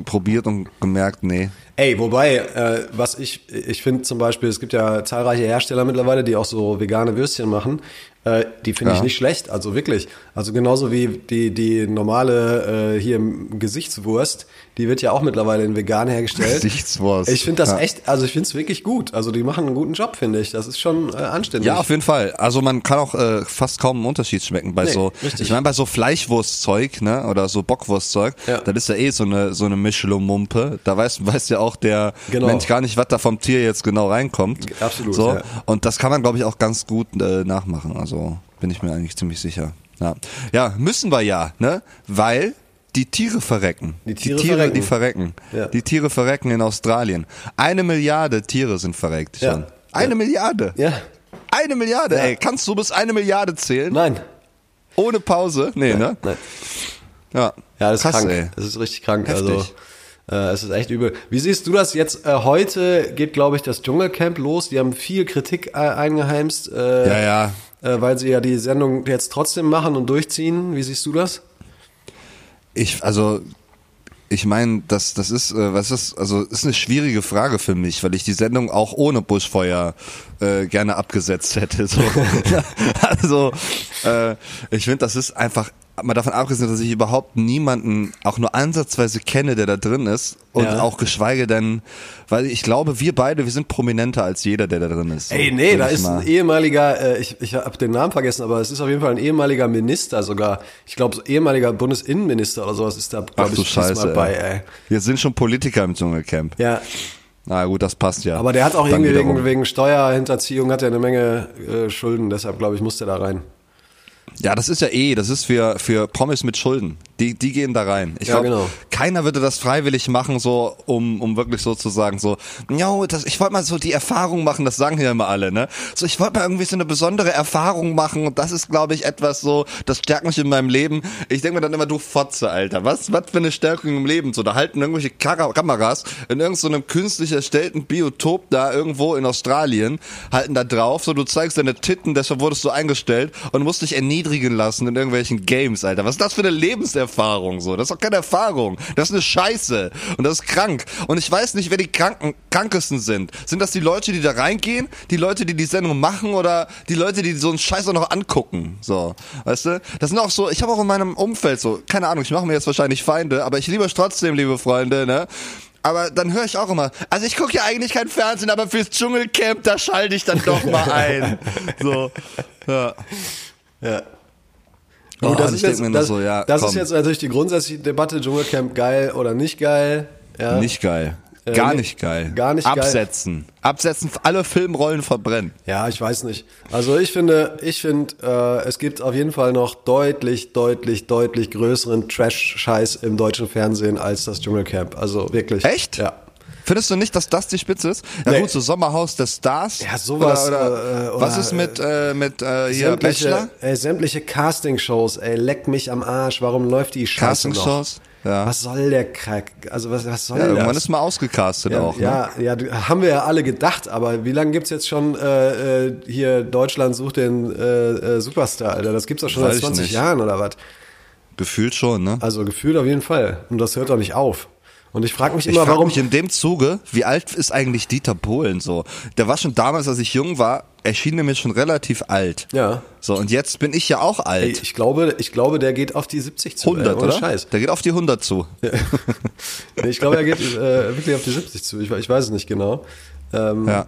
probiert und gemerkt, nee. Ey, wobei, äh, was ich, ich finde zum Beispiel, es gibt ja zahlreiche Hersteller mittlerweile, die auch so vegane Würstchen machen. Äh, die finde ich Ja. nicht schlecht, also wirklich. Also genauso wie die, die normale äh, hier Gesichtswurst, die wird ja auch mittlerweile in vegan hergestellt. Gesichtswurst. Ich finde das Ja. echt, also ich finde es wirklich gut. Also die machen einen guten Job, finde ich. Das ist schon äh, anständig. Ja, auf jeden Fall. Also man kann auch äh, fast kaum einen Unterschied schmecken bei Nee, so. richtig. Ich meine bei so Fleischwurstzeug, ne, oder so Bockwurstzeug, Ja. das ist ja eh so eine so eine Michelin-Mumpe. Da weiß weiß ja auch der Genau. Mensch gar nicht, was da vom Tier jetzt genau reinkommt. Absolut, So ja. und das kann man glaube ich auch ganz gut äh, nachmachen. Also bin ich mir eigentlich ziemlich sicher. Ja, ja müssen wir ja, ne, weil die Tiere verrecken. Die Tiere die, Tiere verrecken. die verrecken. Ja. Die Tiere verrecken in Australien. Eine Milliarde Tiere sind verreckt Ja. schon. Eine Ja. Milliarde. Ja. Eine Milliarde, Ja. ey. Kannst du bis eine Milliarde zählen? Nein. Ohne Pause? Nee, ne? Nein. Ja. Ja, das ist Krass, krank. ey. Das ist richtig krank. Heftig. Also äh, es ist echt übel. Wie siehst du das jetzt? Äh, heute geht, glaube ich, das Dschungelcamp los. Die haben viel Kritik äh, eingeheimst, äh, Ja, ja. Äh, weil sie ja die Sendung jetzt trotzdem machen und durchziehen. Wie siehst du das? Ich, also, ich meine, das, das ist, äh, was ist, also, ist eine schwierige Frage für mich, weil ich die Sendung auch ohne Buschfeuer äh, gerne abgesetzt hätte. So. (laughs) also, äh, ich finde, das ist einfach, mal davon abgesehen, dass ich überhaupt niemanden auch nur ansatzweise kenne, der da drin ist und Ja. auch geschweige denn, weil ich glaube, wir beide, wir sind prominenter als jeder, der da drin ist. Ey, nee, da ist mal- ein ehemaliger, äh, ich, ich habe den Namen vergessen, aber es ist auf jeden Fall ein ehemaliger Minister sogar. Ich glaube, ehemaliger Bundesinnenminister oder sowas ist da, glaube ich, Scheiße. bei, ey. ey. Wir sind schon Politiker im Dschungelcamp. Ja, Na gut, das passt ja. aber der hat auch Dann irgendwie wegen, wegen Steuerhinterziehung hat er eine Menge äh, Schulden, deshalb glaube ich, muss der da rein. Ja, das ist ja eh, das ist für, für Promis mit Schulden. Die, die gehen da rein. Ich Ja, glaube, genau. keiner würde das freiwillig machen, so, um, um wirklich so zu sagen, so, ja, das, ich wollte mal so die Erfahrung machen, das sagen ja immer alle, ne? So, ich wollte mal irgendwie so eine besondere Erfahrung machen und das ist, glaube ich, etwas so, das stärkt mich in meinem Leben. Ich denke mir dann immer, du Fotze, Alter, was, was für eine Stärkung im Leben? So, da halten irgendwelche Kameras in irgendeinem so einem künstlich erstellten Biotop da irgendwo in Australien, halten da drauf, so, du zeigst deine Titten, deshalb wurdest du eingestellt und musst dich erniedrigen lassen in irgendwelchen Games, Alter. Was ist das für eine Lebenserfahrung, so? Das ist doch keine Erfahrung. Das ist eine Scheiße. Und das ist krank. Und ich weiß nicht, wer die Kranken, krankesten sind. Sind das die Leute, die da reingehen? Die Leute, die die Sendung machen? Oder die Leute, die so einen Scheiß auch noch angucken? So. Weißt du? Das sind auch so, ich habe auch in meinem Umfeld so, keine Ahnung, ich mache mir jetzt wahrscheinlich Feinde, aber ich liebe euch trotzdem, liebe Freunde, ne? Aber dann höre ich auch immer, also ich gucke ja eigentlich kein Fernsehen, aber fürs Dschungelcamp, da schalte ich dann doch mal ein. (laughs) So. Ja. Ja. Oh, Gut, das und ist jetzt, das, so, ja, das ist jetzt natürlich die grundsätzliche Debatte, Dschungelcamp geil oder nicht geil. Ja. Nicht geil. Äh, Gar nee, nicht geil. gar nicht geil. Absetzen. Absetzen, alle Filmrollen verbrennen. Ja, ich weiß nicht. Also ich finde, ich finde, äh, es gibt auf jeden Fall noch deutlich, deutlich, deutlich größeren Trash-Scheiß im deutschen Fernsehen als das Dschungelcamp. Also wirklich. Echt? Ja. Findest du nicht, dass das die Spitze ist? Ja Nee. gut, so Sommerhaus der Stars. Ja, sowas, Oder, oder, äh, oder, was ist mit, äh, mit äh, hier Bachelor? Sämtliche, ey, sämtliche Casting-Shows, ey, leck mich am Arsch. Warum läuft die Scheiße noch? Castingshows? Ja. Was soll der Crack? Also was, was soll ja, irgendwann das? ist mal ausgecastet Ja, auch. Ne? ja, ja, du- haben wir ja alle gedacht, aber wie lange gibt's jetzt schon äh, äh, hier Deutschland sucht den äh, äh, Superstar, Alter? Das gibt's doch schon Weiß seit ich 20 nicht. Jahren oder was? Gefühlt schon, ne? Also gefühlt auf jeden Fall. Und das hört doch nicht auf. Und ich frage mich Ich immer, frage warum. mich in dem Zuge, wie alt ist eigentlich Dieter Bohlen so? Der war schon damals, als ich jung war, erschien er mir schon relativ alt. Ja. So, und jetzt bin ich ja auch alt. ich glaube, ich glaube, der geht auf die 70 zu. 100, ey, oder? Scheiß. Der geht auf die 100 zu. (laughs) Nee, ich glaube, er geht äh, wirklich auf die 70 zu. Ich, ich weiß es nicht genau. Ähm, Ja.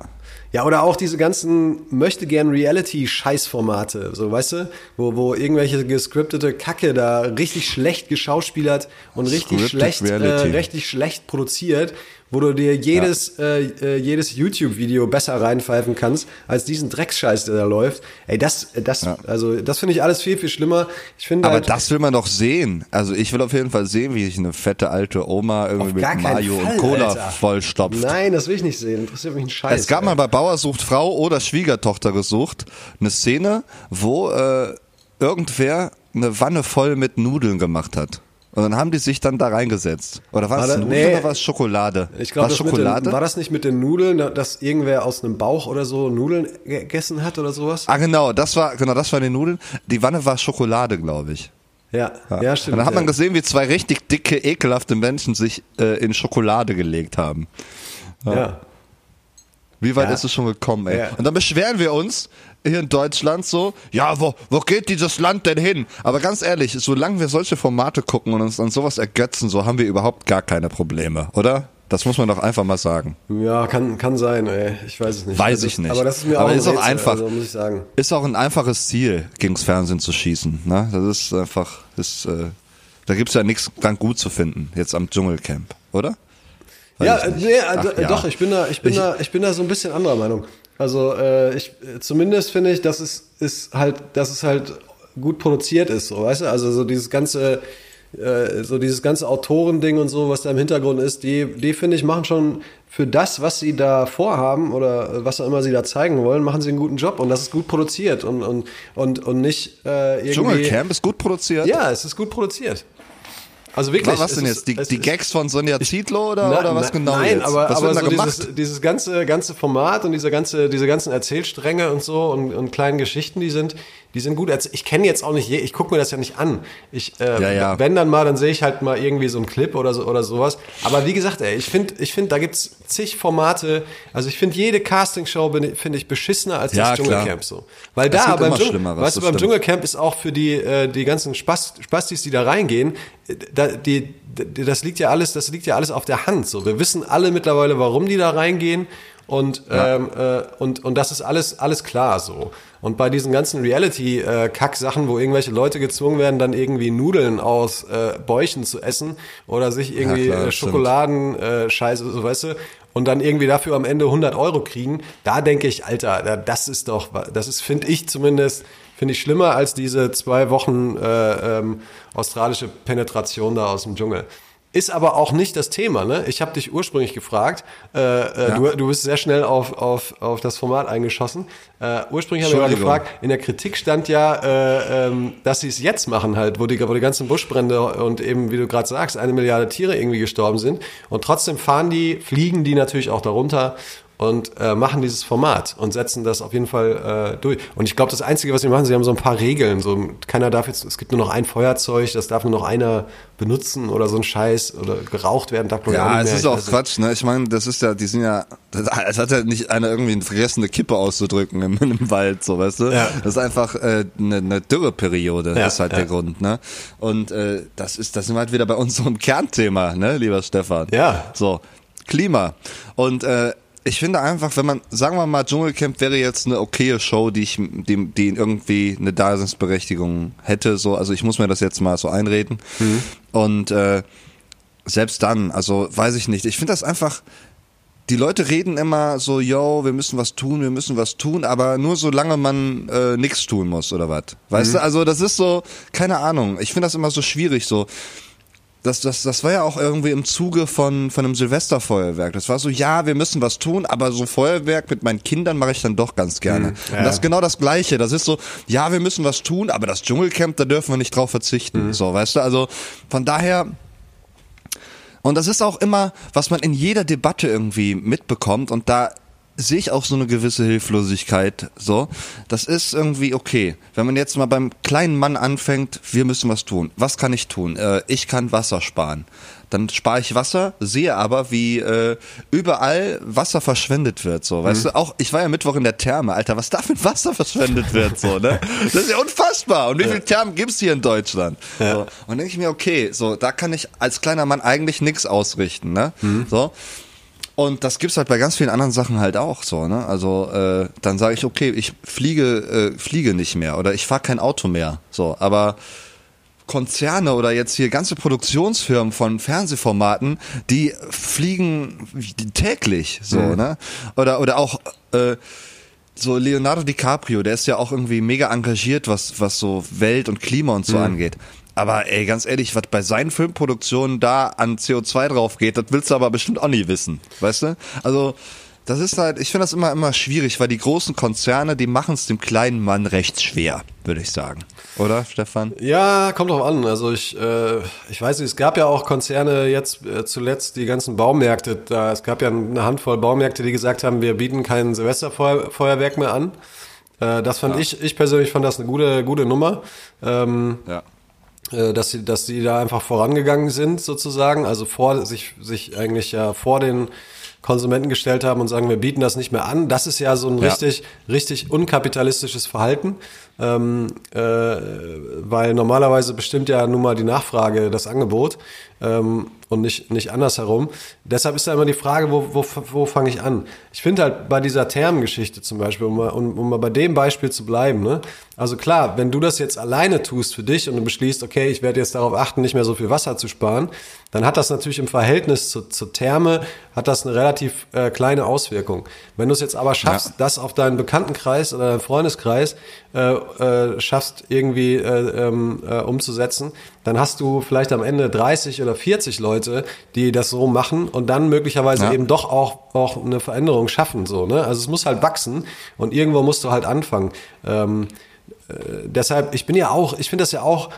Ja, oder auch diese ganzen möchte gern Reality-Scheißformate, so weißt du, wo, wo irgendwelche gescriptete Kacke da richtig schlecht geschauspielert und richtig Scripted schlecht, äh, richtig schlecht produziert, wo du dir jedes, äh, äh, jedes YouTube-Video besser reinpfeifen kannst, als diesen Drecksscheiß, der da läuft. Ey, das, das, also, das finde ich alles viel, viel schlimmer. Ich finde Aber halt, das will man doch sehen. Also ich will auf jeden Fall sehen, wie sich eine fette alte Oma irgendwie mit Mayo Fall, und Cola Alter. vollstopft. nein, das will ich nicht sehen. Interessiert mich ein Scheiß. Es gab ey. mal bei Bauer sucht Frau oder Schwiegertochter gesucht eine Szene, wo äh, irgendwer eine Wanne voll mit Nudeln gemacht hat. Und dann haben die sich dann da reingesetzt. Oder war War es da- Nudeln nee. oder war es Schokolade? Ich glaube, das mit den, Schokolade? war das nicht mit den Nudeln, da- dass irgendwer aus einem Bauch oder so Nudeln gegessen hat oder sowas? ah genau, das war genau, das waren die Nudeln. Die Wanne war Schokolade, glaube ich. Ja, ja, stimmt. Und dann hat man ja. gesehen, wie zwei richtig dicke, ekelhafte Menschen sich äh, in Schokolade gelegt haben. ja. Wie weit Ja. ist es schon gekommen, ey? Ja. Und dann beschweren wir uns hier in Deutschland so, ja, wo, wo geht dieses Land denn hin? Aber ganz ehrlich, solange wir solche Formate gucken und uns an sowas ergötzen, so haben wir überhaupt gar keine Probleme, oder? Das muss man doch einfach mal sagen. Ja, kann, kann sein, ey. Ich weiß es nicht. Weiß Das ich nicht. Aber das ist mir Aber auch, ein ist auch Rätsel, einfach. Also, muss ich sagen. Ist auch ein einfaches Ziel, gegens Fernsehen zu schießen. Ne? Das ist einfach, ist, äh, da gibt's ja nichts dann gut zu finden, jetzt am Dschungelcamp, oder? Weiß Ja, äh, nee, Ach, äh, ja. doch, ich bin da, ich bin Ich- da, ich bin da so ein bisschen anderer Meinung. Also äh, ich zumindest finde ich, dass es ist halt, dass es halt gut produziert ist, so weißt du? Also so dieses ganze, äh, so dieses ganze Autorending und so, was da im Hintergrund ist, die, die finde ich machen schon für das, was sie da vorhaben oder was auch immer sie da zeigen wollen, machen sie einen guten Job und das ist gut produziert und und und und nicht äh, irgendwie. Dschungelcamp ist gut produziert. Ja, es ist gut produziert. Also wirklich. Was denn jetzt? Die, die Gags von Sonja Zietlow oder, Na- oder was na- genau Nein, jetzt? aber, was aber so dieses, dieses ganze, ganze Format und diese ganze, diese ganzen Erzählstränge und so und, und kleinen Geschichten, die sind, die sind gut erzählt. Ich kenne jetzt auch nicht, je, ich gucke mir das ja nicht an. Ich, äh, Ja, ja. wenn dann mal, dann sehe ich halt mal irgendwie so einen Clip oder so oder sowas. Aber wie gesagt, ey, ich finde, ich finde, da gibt's zig Formate. Also ich finde jede Castingshow finde ich beschissener als Ja, das. Dschungelcamp so. Weil Es da beim, Dschungel, weißt du, das beim stimmt. Dschungelcamp ist auch für die, äh, die ganzen Spast, Spastis, die da reingehen, da, die, die, das liegt ja alles, das liegt ja alles auf der Hand. So, wir wissen alle mittlerweile, warum die da reingehen und ähm, äh, und und das ist alles alles klar so. Und bei diesen ganzen Reality-Kack-Sachen, wo irgendwelche Leute gezwungen werden, dann irgendwie Nudeln aus äh, Bäuchen zu essen oder sich irgendwie klar, äh, stimmt. Schokoladen, äh, so weißt du, und dann irgendwie dafür am Ende 100 Euro kriegen, da denke ich, Alter, da- das ist doch, das ist, finde ich zumindest, finde ich schlimmer als diese zwei Wochen äh, ähm, australische Penetration da aus dem Dschungel. Ist aber auch nicht das Thema, ne? Ich habe dich ursprünglich gefragt, äh, äh, du, du bist sehr schnell auf, auf, auf das Format eingeschossen. Äh, ursprünglich habe ich gefragt, in der Kritik stand ja, äh, ähm, dass sie es jetzt machen halt, wo die, wo die ganzen Buschbrände und eben, wie du gerade sagst, eine Milliarde Tiere irgendwie gestorben sind. Und trotzdem fahren die, fliegen die natürlich auch darunter und äh, machen dieses Format und setzen das auf jeden Fall äh, durch. Und ich glaube, das Einzige, was sie machen, sie haben so ein paar Regeln. So, keiner darf jetzt, es gibt nur noch ein Feuerzeug, das darf nur noch einer benutzen oder so ein Scheiß oder geraucht werden darf auch Ja, es mehr. ist auch. Quatsch, ne? Ich meine, das ist ja, die sind ja, das, es hat ja nicht einer irgendwie eine vergessene Kippe auszudrücken im, (laughs) im Wald, so, weißt du? Ja. Das ist einfach äh, eine, eine Dürreperiode, Ja, ist halt ja. der Grund, ne? Und äh, das ist, das sind wir halt wieder bei unserem (laughs) Kernthema, ne, lieber Stefan? Ja. So, Klima. Und äh, ich finde einfach, wenn man, sagen wir mal, Dschungelcamp wäre jetzt eine okaye Show, die ich, die, die irgendwie eine Daseinsberechtigung hätte, so, also ich muss mir das jetzt mal so einreden. Und äh, selbst dann, also weiß ich nicht. Ich finde das einfach, die Leute reden immer so, yo, wir müssen was tun, wir müssen was tun, aber nur solange man äh, nichts tun muss oder was. Weißt du, also das ist so, keine Ahnung. Ich finde das immer so schwierig, so. Das, das, das war ja auch irgendwie im Zuge von, von einem Silvesterfeuerwerk. Das war so, ja, wir müssen was tun, aber so Feuerwerk mit meinen Kindern mache ich dann doch ganz gerne. Und das ist genau das Gleiche. Das ist so, ja, wir müssen was tun, aber das Dschungelcamp, da dürfen wir nicht drauf verzichten. So, weißt du, also von daher, und das ist auch immer, was man in jeder Debatte irgendwie mitbekommt und da sehe ich auch so eine gewisse Hilflosigkeit. So, das ist irgendwie okay. Wenn man jetzt mal beim kleinen Mann anfängt, wir müssen was tun. Was kann ich tun? Äh, ich kann Wasser sparen. Dann spare ich Wasser, sehe aber, wie äh, überall Wasser verschwendet wird. So, weißt Mhm. du? Auch ich war ja Mittwoch in der Therme, Alter. Was da für Wasser verschwendet wird, so ne? (laughs) Das ist ja unfassbar. Und wie viele Thermen gibt's hier in Deutschland? So. Und dann denke ich mir, okay, so da kann ich als kleiner Mann eigentlich nichts ausrichten, ne? Mhm. So. Und das gibt's halt bei ganz vielen anderen Sachen halt auch so, ne? Also äh, dann sage ich, okay, ich fliege, äh, fliege nicht mehr oder ich fahre kein Auto mehr. So, aber Konzerne oder jetzt hier ganze Produktionsfirmen von Fernsehformaten, die fliegen täglich so, ne? Oder oder auch äh, so Leonardo DiCaprio, der ist ja auch irgendwie mega engagiert, was was so Welt und Klima und so angeht. Aber ey, ganz ehrlich, was bei seinen Filmproduktionen da an CO2 drauf geht, das willst du aber bestimmt auch nie wissen, weißt du? Also das ist halt, ich finde das immer immer schwierig, weil die großen Konzerne, die machen es dem kleinen Mann recht schwer, würde ich sagen. Oder, Stefan? Ja, kommt drauf an. Also ich, äh, ich weiß nicht, es gab ja auch Konzerne jetzt äh, zuletzt, die ganzen Baumärkte, da, es gab ja eine Handvoll Baumärkte, die gesagt haben, wir bieten kein Silvesterfeuerwerk mehr an. Äh, das fand ich, ich persönlich fand das eine gute, gute Nummer. Ähm, Ja. Äh, dass sie, dass sie da einfach vorangegangen sind sozusagen, also vor sich, sich eigentlich ja vor den Konsumenten gestellt haben und sagen, wir bieten das nicht mehr an. Das ist ja so ein Ja. richtig, richtig unkapitalistisches Verhalten, ähm, äh, weil normalerweise bestimmt ja nun mal die Nachfrage das Angebot ähm, und nicht, nicht andersherum. Deshalb ist da immer die Frage, wo, wo, wo fange ich an? Ich finde halt bei dieser Thermengeschichte zum Beispiel, um mal, um, um mal bei dem Beispiel zu bleiben, ne? also klar, wenn du das jetzt alleine tust für dich und du beschließt, okay, ich werde jetzt darauf achten, nicht mehr so viel Wasser zu sparen, dann hat das natürlich im Verhältnis zu, zur Therme, hat das eine relativ äh, kleine Auswirkung. Wenn du es jetzt aber schaffst, Ja. das auf deinen Bekanntenkreis oder deinen Freundeskreis äh, äh, schaffst irgendwie äh, ähm, äh, umzusetzen, dann hast du vielleicht am Ende 30 oder 40 Leute, die das so machen und dann möglicherweise Ja. eben doch auch, auch eine Veränderung schaffen. So, ne? Also es muss halt wachsen und irgendwo musst du halt anfangen. Ähm, äh, deshalb, ich bin ja auch, ich finde das ja auch,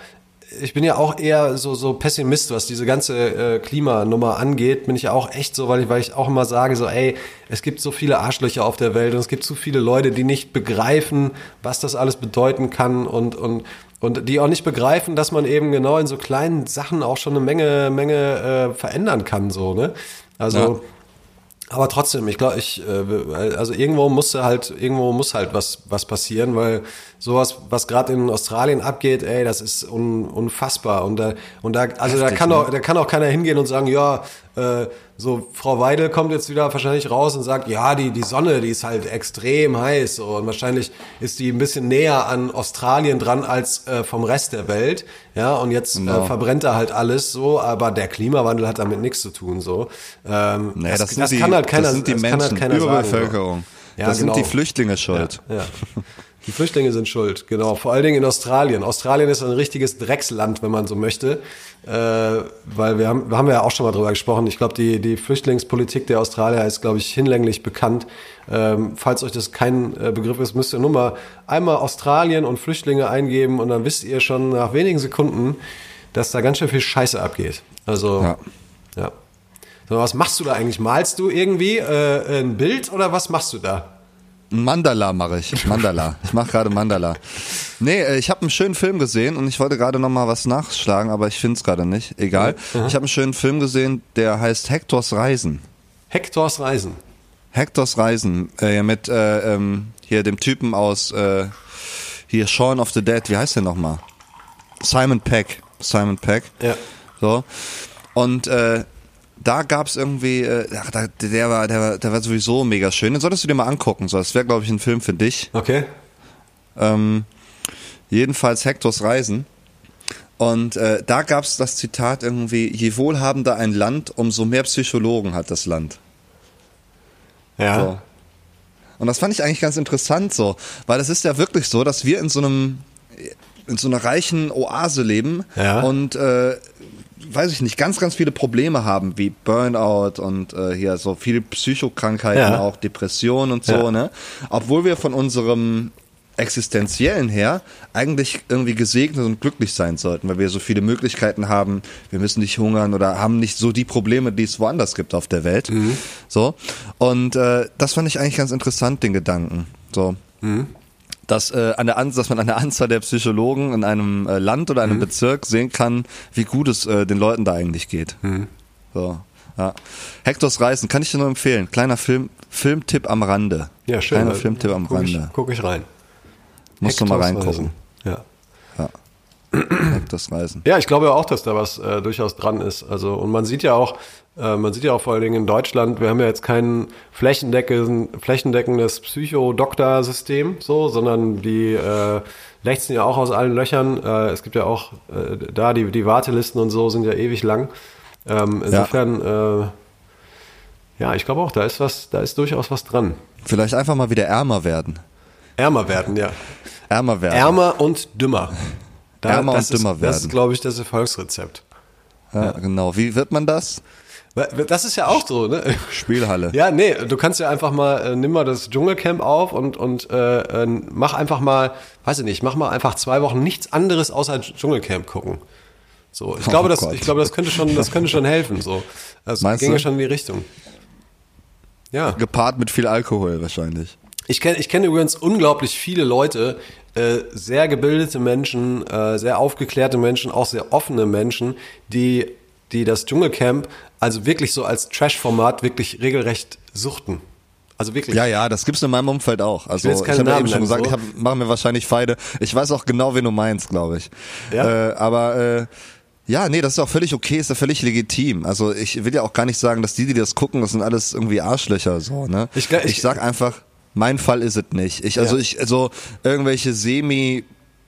ich bin ja auch eher so, so Pessimist, was diese ganze äh, Klimanummer angeht, bin ich ja auch echt so, weil ich, weil ich auch immer sage, so, ey, es gibt so viele Arschlöcher auf der Welt und es gibt so viele Leute, die nicht begreifen, was das alles bedeuten kann und, und, und die auch nicht begreifen, dass man eben genau in so kleinen Sachen auch schon eine Menge, Menge äh, verändern kann, so, ne? Also, Ja. aber trotzdem, ich glaube, ich, äh, also irgendwo musste halt, irgendwo muss halt was, was passieren, weil sowas, was gerade in Australien abgeht, ey, das ist un, unfassbar. Und da, und da, also da Heftig, kann ne? auch, da kann auch keiner hingehen und sagen, ja, äh, so Frau Weidel kommt jetzt wieder wahrscheinlich raus und sagt, ja, die, die Sonne, die ist halt extrem heiß. So, und wahrscheinlich ist die ein bisschen näher an Australien dran als äh, vom Rest der Welt. Ja, und jetzt Genau. äh, verbrennt er halt alles so, aber der Klimawandel hat damit nichts zu tun. So. Ähm, Nee, das, das, sind das die, kann halt keiner, das sind die das Menschen, kann halt keiner sagen, Überbevölkerung. so. Ja, das genau. sind die Flüchtlinge schuld. Ja, ja. (laughs) Die Flüchtlinge sind schuld, genau. Vor allen Dingen in Australien. Australien ist ein richtiges Drecksland, wenn man so möchte. Äh, weil wir haben, wir haben ja auch schon mal drüber gesprochen. Ich glaube, die, die Flüchtlingspolitik der Australier ist, glaube ich, hinlänglich bekannt. Ähm, falls euch das kein äh, Begriff ist, müsst ihr nur mal einmal Australien und Flüchtlinge eingeben und dann wisst ihr schon nach wenigen Sekunden, dass da ganz schön viel Scheiße abgeht. Also, Ja. ja. So, was machst du da eigentlich? Malst du irgendwie äh, ein Bild oder was machst du da? Mandala mache ich. (laughs) Mandala. Ich mache gerade Mandala. Nee, äh, ich habe einen schönen Film gesehen und ich wollte gerade noch mal was nachschlagen, aber ich finde es gerade nicht. Egal. Ich habe einen schönen Film gesehen, der heißt Hektors Reisen. Hektors Reisen. Hektors Reisen äh, mit äh, ähm, hier dem Typen aus äh, hier Shaun of the Dead. Wie heißt der noch mal? Simon Peck. Simon Peck. Ja. So. Und äh, da gab's irgendwie, äh, ach, da, der war, der war, der war sowieso mega schön. Den solltest du dir mal angucken. So, das wäre, glaube ich, ein Film für dich. Okay. Ähm, jedenfalls Hektors Reisen. Und äh, da gab's das Zitat irgendwie, je wohlhabender ein Land, umso mehr Psychologen hat das Land. Ja. So. Und das fand ich eigentlich ganz interessant so, weil es ist ja wirklich so, dass wir in so einem in so einer reichen Oase leben Ja. und äh, weiß ich nicht, ganz, ganz viele Probleme haben, wie Burnout und äh, hier so viele Psychokrankheiten, Ja. auch Depressionen und so, Ja. ne? Obwohl wir von unserem existenziellen her eigentlich irgendwie gesegnet und glücklich sein sollten, weil wir so viele Möglichkeiten haben. Wir müssen nicht hungern oder haben nicht so die Probleme, die es woanders gibt auf der Welt. Mhm. So und äh, das fand ich eigentlich ganz interessant, den Gedanken. So. Mhm. Dass, äh, an der An dass man an der Anzahl der Psychologen in einem äh, Land oder einem Mhm. Bezirk sehen kann, wie gut es äh, den Leuten da eigentlich geht. Mhm. So, ja. Hektors Reisen kann ich dir nur empfehlen. Kleiner Film, Filmtipp am Rande. Ja, schön. Kleiner Da Filmtipp am guck ich, Rande. Guck ich rein. Musst du mal Hektors reingucken. Reisen. Ja. Hektors Reisen. Ja, ich glaube ja auch, dass da was äh, durchaus dran ist. Also und man sieht ja auch, äh, man sieht ja auch vor allen Dingen in Deutschland, wir haben ja jetzt kein flächendecken, flächendeckendes Psycho-Doktor-System, so, sondern die äh, lechzen ja auch aus allen Löchern. Äh, es gibt ja auch äh, da die die Wartelisten und so sind ja ewig lang. Ähm, insofern, äh, ja, ich glaube auch, da ist was, da ist durchaus was dran. Vielleicht einfach mal wieder ärmer werden. Ärmer werden, ja. Ärmer werden. Ärmer und dümmer. Ärmer das und dümmer ist, Das werden. ist, glaube ich, das Erfolgsrezept. Ja, genau. Wie wird man das? Das ist ja auch so, ne? Spielhalle. Ja, nee, du kannst ja einfach mal, äh, nimm mal das Dschungelcamp auf und, und äh, äh, mach einfach mal, weiß ich nicht, mach mal einfach zwei Wochen nichts anderes außer Dschungelcamp gucken. So, ich Oh glaube, das, Gott. ich glaube, das könnte schon, das könnte schon helfen. So, das Meinst ginge du? schon in die Richtung. Ja. Gepaart mit viel Alkohol wahrscheinlich. Ich kenne ich kenne übrigens unglaublich viele Leute, äh, sehr gebildete Menschen, äh, sehr aufgeklärte Menschen, auch sehr offene Menschen, die, die das Dschungelcamp also wirklich so als Trash-Format wirklich regelrecht suchten. Also wirklich. Ja, ja, das gibt's in meinem Umfeld auch. Also ich, keine habe ja eben schon gesagt, so. ich hab, mache mir wahrscheinlich Feinde. Ich weiß auch genau, wen du meinst, glaube ich. Ja? Äh, aber äh, ja, nee, das ist auch völlig okay, ist ja völlig legitim. Also ich will ja auch gar nicht sagen, dass die, die das gucken, das sind alles irgendwie Arschlöcher so, ne? Ich ich- ich sag einfach, mein Fall ist es nicht. Ich also Ja. ich also irgendwelche semi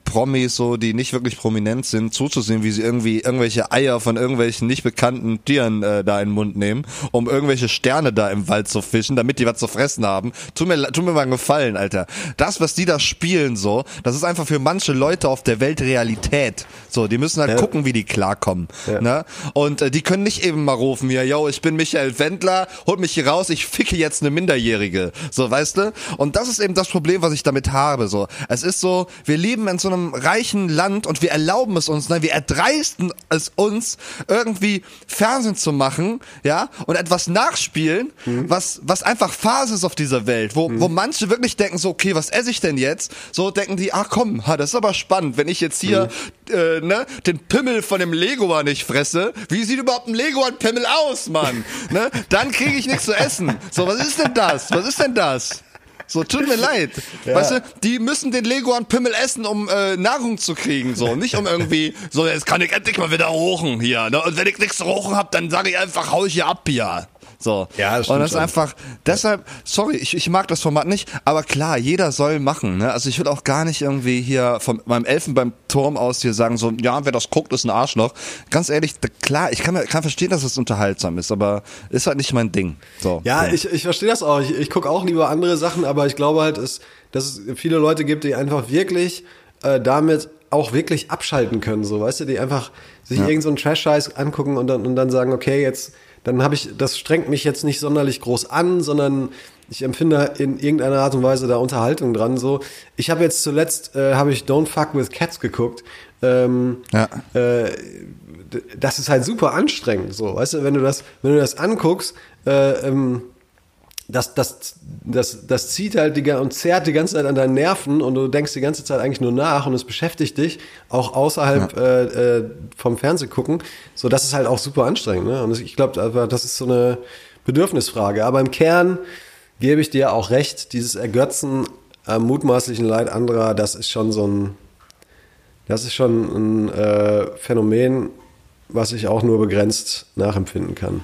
Promis, so, die nicht wirklich prominent sind, zuzusehen, wie sie irgendwie irgendwelche Eier von irgendwelchen nicht bekannten Tieren äh, da in den Mund nehmen, um irgendwelche Sterne da im Wald zu fischen, damit die was zu fressen haben. Tu mir, tu mir mal einen Gefallen, Alter. Das, was die da spielen, so, das ist einfach für manche Leute auf der Welt Realität. So, die müssen halt Ja. gucken, wie die klarkommen. Ne? Und äh, die können nicht eben mal rufen hier, yo, ich bin Michael Wendler, holt mich hier raus, ich ficke jetzt eine Minderjährige. So, weißt du? Und das ist eben das Problem, was ich damit habe. So, es ist so, wir leben in so einem reichen Land und wir erlauben es uns, nein, wir erdreisten es uns, irgendwie Fernsehen zu machen, ja, und etwas nachspielen, was, was einfach Phase ist auf dieser Welt, wo, wo manche wirklich denken so, okay, was esse ich denn jetzt? So denken die, ach komm, ha, das ist aber spannend, wenn ich jetzt hier, äh, ne, den Pimmel von dem Leguan nicht fresse, wie sieht überhaupt ein Leguan-Pimmel aus, Mann? (laughs) ne? Dann kriege ich nichts zu essen. So, was ist denn das? Was ist denn das? So, tut mir leid. Weißt du, die müssen den Leguan-Pimmel essen, um äh, Nahrung zu kriegen, so. Nicht um irgendwie, so, jetzt kann ich endlich mal wieder rochen hier. Ne? Und wenn ich nichts zu rochen hab, dann sage ich einfach, hau ich hier ab hier. So. Ja, das Und stimmt das ist schon. einfach, deshalb, sorry, ich, ich mag das Format nicht, aber klar, jeder soll machen. Ne? Also ich will auch gar nicht irgendwie hier von meinem Elfen beim Turm aus hier sagen, so, ja, wer das guckt, ist ein Arschloch. Ganz ehrlich, klar, ich kann, mir- kann verstehen, dass es unterhaltsam ist, aber ist halt nicht mein Ding. So. Ja, so. ich, ich verstehe das auch. Ich, ich gucke auch lieber andere Sachen, aber ich glaube halt, es, dass es viele Leute gibt, die einfach wirklich äh, damit auch wirklich abschalten können, so, weißt du, die einfach sich irgend so einen Trash-Scheiß angucken und dann, und dann sagen, okay, jetzt, dann habe ich, das strengt mich jetzt nicht sonderlich groß an, sondern ich empfinde in irgendeiner Art und Weise da Unterhaltung dran. So, ich habe jetzt zuletzt äh, habe ich Don't Fuck with Cats geguckt. Ähm, Ja. äh, das ist halt super anstrengend, so, weißt du, wenn du das, wenn du das anguckst, äh, ähm, das, das, das, das zieht halt die, und zerrt die ganze Zeit an deinen Nerven und du denkst die ganze Zeit eigentlich nur nach und es beschäftigt dich, auch außerhalb äh, äh, vom Fernsehgucken. So, das ist halt auch super anstrengend. Ne? Und ich glaube, das ist so eine Bedürfnisfrage. Aber im Kern gebe ich dir auch recht, dieses Ergötzen am mutmaßlichen Leid anderer, das ist schon so ein, das ist schon ein äh, Phänomen, was ich auch nur begrenzt nachempfinden kann.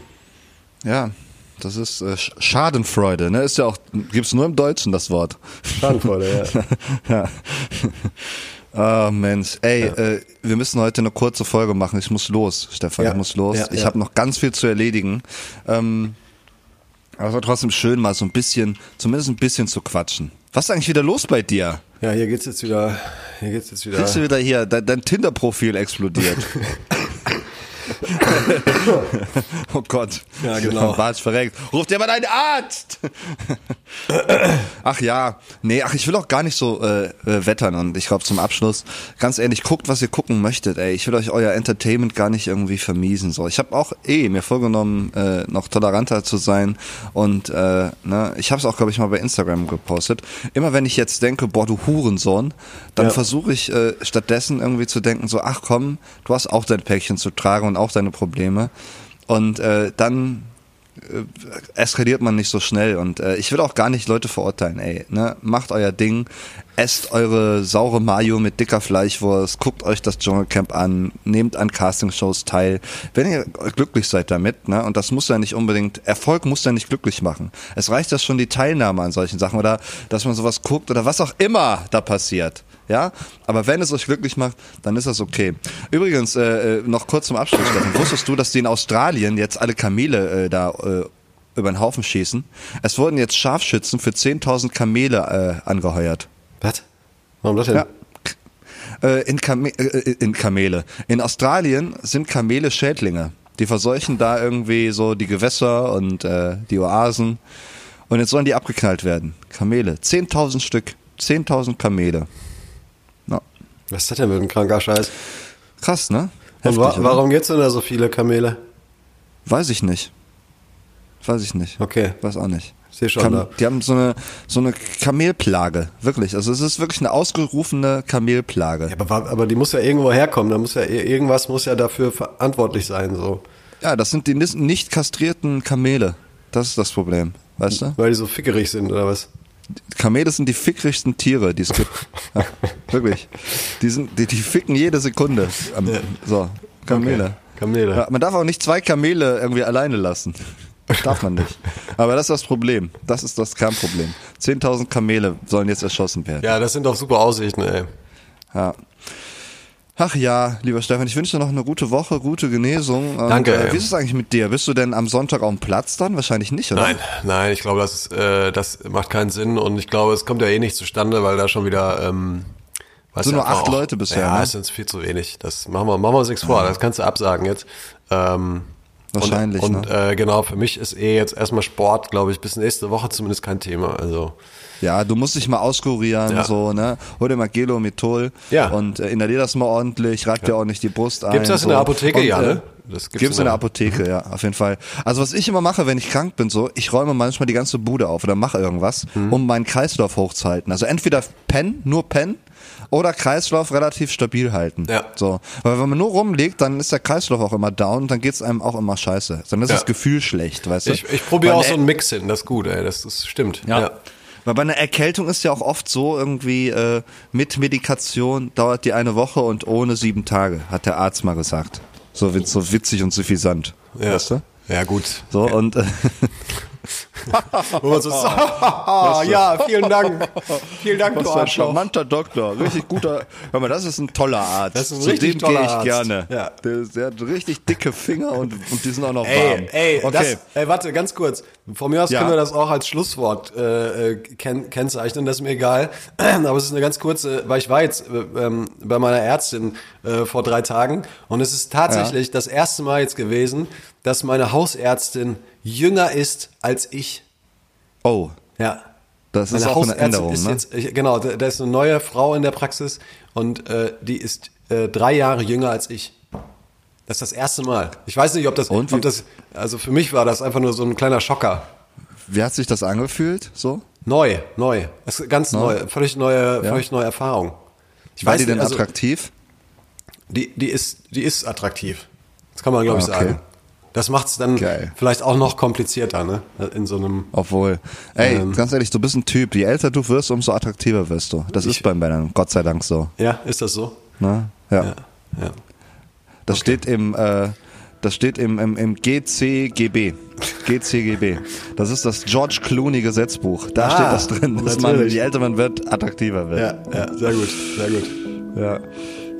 Ja, das ist äh, Sch- Schadenfreude, ne? Ist ja auch, gibt's nur im Deutschen das Wort. Schadenfreude, ja. (laughs) ja. Oh Mensch, ey, äh, wir müssen heute eine kurze Folge machen. Ich muss los, Stefan, Ja. ich muss los. Ja, ich ja. habe noch ganz viel zu erledigen. Ähm, aber es war trotzdem schön, mal so ein bisschen, zumindest ein bisschen zu quatschen. Was ist eigentlich wieder los bei dir? Ja, hier geht's jetzt wieder, hier geht's jetzt wieder. Bist du wieder hier? Dein, dein Tinder-Profil explodiert. (laughs) (laughs) oh Gott. Ja, genau. (laughs) Bartsch verreckt. Ruft dir mal deinen Arzt! Ach ja, nee, ach ich will auch gar nicht so äh, äh, wettern und ich glaube zum Abschluss, ganz ehrlich, guckt, was ihr gucken möchtet, ey. Ich will euch euer Entertainment gar nicht irgendwie vermiesen. So, ich habe auch eh mir vorgenommen, äh, noch toleranter zu sein und äh, ne, ich habe es auch, glaube ich, mal bei Instagram gepostet. Immer wenn ich jetzt denke, boah, du Hurensohn, dann Ja. versuche ich äh, stattdessen irgendwie zu denken, so, ach komm, du hast auch dein Päckchen zu tragen und auch deine Probleme. Und äh, dann eskaliert man nicht so schnell und äh, ich will auch gar nicht Leute verurteilen, ey, ne? Macht euer Ding, esst eure saure Mayo mit dicker Fleischwurst, guckt euch das Dschungelcamp an, nehmt an Castingshows teil, wenn ihr glücklich seid damit, ne? Und das muss ja nicht unbedingt, Erfolg muss ja nicht glücklich machen. Es reicht ja schon die Teilnahme an solchen Sachen oder dass man sowas guckt oder was auch immer da passiert. Ja, aber wenn es euch glücklich macht, dann ist das okay. Übrigens, äh, äh, noch kurz zum Abschluss, Steffen. (laughs) Wusstest du, dass die in Australien jetzt alle Kamele äh, da äh, über den Haufen schießen? Es wurden jetzt Scharfschützen für 10.000 Kamele äh, angeheuert. Was? Warum das denn? Ja. Äh, in, Kame äh, in Kamele. In Australien sind Kamele Schädlinge. Die verseuchen da irgendwie so die Gewässer und äh, die Oasen. Und jetzt sollen die abgeknallt werden. Kamele. 10.000 Stück. 10.000 Kamele. Was ist das denn für ein kranker Scheiß? krass, ne? Und Heftig, wa oder? warum gibt's denn da so viele Kamele? Weiß ich nicht. Weiß ich nicht. Okay. Weiß auch nicht. Seh schon da. die haben so eine, so eine Kamelplage. Wirklich. Also es ist wirklich eine ausgerufene Kamelplage. Ja, aber, wa- aber die muss ja irgendwo herkommen. Da muss ja irgendwas muss ja dafür verantwortlich sein, so. Ja, das sind die nicht kastrierten Kamele. Das ist das Problem. Weißt du? Weil die so fickerig sind oder was? Kamele sind die fickrigsten Tiere, die es gibt. Ja, (laughs) wirklich. Die, sind, die, die ficken jede Sekunde. Ähm, So, Kamele. Okay. Kamele. Ja, man darf auch nicht zwei Kamele irgendwie alleine lassen. Darf man nicht. Aber das ist das Problem. Das ist das Kernproblem. 10.000 Kamele sollen jetzt erschossen werden. Ja, das sind doch super Aussichten, ey. Ja. Ach ja, lieber Stefan, ich wünsche dir noch eine gute Woche, gute Genesung. Und, Danke, Äh, wie ist es eigentlich mit dir? Bist du denn am Sonntag auf dem Platz dann? Wahrscheinlich nicht, oder? Nein, nein, ich glaube, das, ist, äh, das macht keinen Sinn und ich glaube, es kommt ja eh nicht zustande, weil da schon wieder. Ähm, weißt Sind du, nur acht Leute bisher, Ja, ne? das ist viel zu wenig. Das machen wir, machen wir uns nichts vor. Das kannst du absagen jetzt. Ähm, Wahrscheinlich, Und, und ne? äh, genau, für mich ist eh jetzt erstmal Sport, glaube ich, bis nächste Woche zumindest kein Thema. Also Ja, du musst dich mal auskurieren, Ja. so, ne? Hol dir mal Gelomethol Ja. und äh, inhalier das mal ordentlich, reib dir ordentlich die Brust ein. Gibt's das in so. der Apotheke? Und, Ja, äh, ne? Das Gibt's, in der Apotheke, (laughs) ja, auf jeden Fall. Also was ich immer mache, wenn ich krank bin, so, ich räume manchmal die ganze Bude auf oder mache irgendwas, Mhm. um meinen Kreislauf hochzuhalten. Also entweder pennen, nur pennen, oder Kreislauf relativ stabil halten. Ja. So. Weil wenn man nur rumliegt, dann ist der Kreislauf auch immer down und dann geht's einem auch immer scheiße. Dann ist Ja. das Gefühl schlecht, weißt du? Ich, ich probiere auch so eine- einen Mix hin, das ist gut, ey, das, das stimmt. ja. Weil bei einer Erkältung ist ja auch oft so irgendwie äh, mit Medikation dauert die eine Woche und ohne sieben Tage, hat der Arzt mal gesagt. So, so witzig und suffisant. Ja. Weißt du? Ja, gut. So und äh, (laughs) Wo man so (laughs) ja, vielen Dank. Vielen Dank, was du für ein Arschloch. charmanter Doktor, richtig guter. Hör mal, das ist ein toller Arzt. Das ist ein Zu richtig dem toller gehe ich Arzt. gerne. Ja. Der, der hat richtig dicke Finger und, und die sind auch noch warm. Ey, ey, okay. das, ey, warte, ganz kurz. Von mir aus Ja. können wir das auch als Schlusswort äh, äh, ken kennzeichnen, das ist mir egal. (clears throat) Aber es ist eine ganz kurze, weil ich war jetzt äh, ähm, bei meiner Ärztin äh, vor drei Tagen und es ist tatsächlich das erste Mal jetzt gewesen, dass meine Hausärztin jünger ist als ich. oh, Ja. das ist Meine auch eine Hausärztin Änderung, ist ne? jetzt, ich, genau, da, da ist eine neue Frau in der Praxis und äh, die ist äh, drei Jahre jünger als ich. Das ist das erste Mal. Ich weiß nicht, ob das, Und ob das, also für mich war das einfach nur so ein kleiner Schocker. Wie hat sich das angefühlt? So? Neu, neu. Das ist ganz neu, völlig neue, Ja. völlig neue Erfahrung. Ich War weiß die denn nicht, also, attraktiv? Die, die ist, die ist attraktiv. Das kann man, glaube ich, Okay. sagen. Das macht es dann Geil. vielleicht auch noch komplizierter, ne? In so einem. Obwohl, ey, Ähm. ganz ehrlich, du bist ein Typ. Je älter du wirst, umso attraktiver wirst du. Das ist bei Männern, Gott sei Dank so. Ja, ist das so? Ne? Ja. Ja. ja. Das steht im, äh, das steht im, im, im GCGB. GCGB. Das ist das George Clooney Gesetzbuch. Da Ah, steht das drin, dass man, natürlich. je älter man wird, attraktiver wird. Ja, ja, sehr gut, sehr gut. Ja.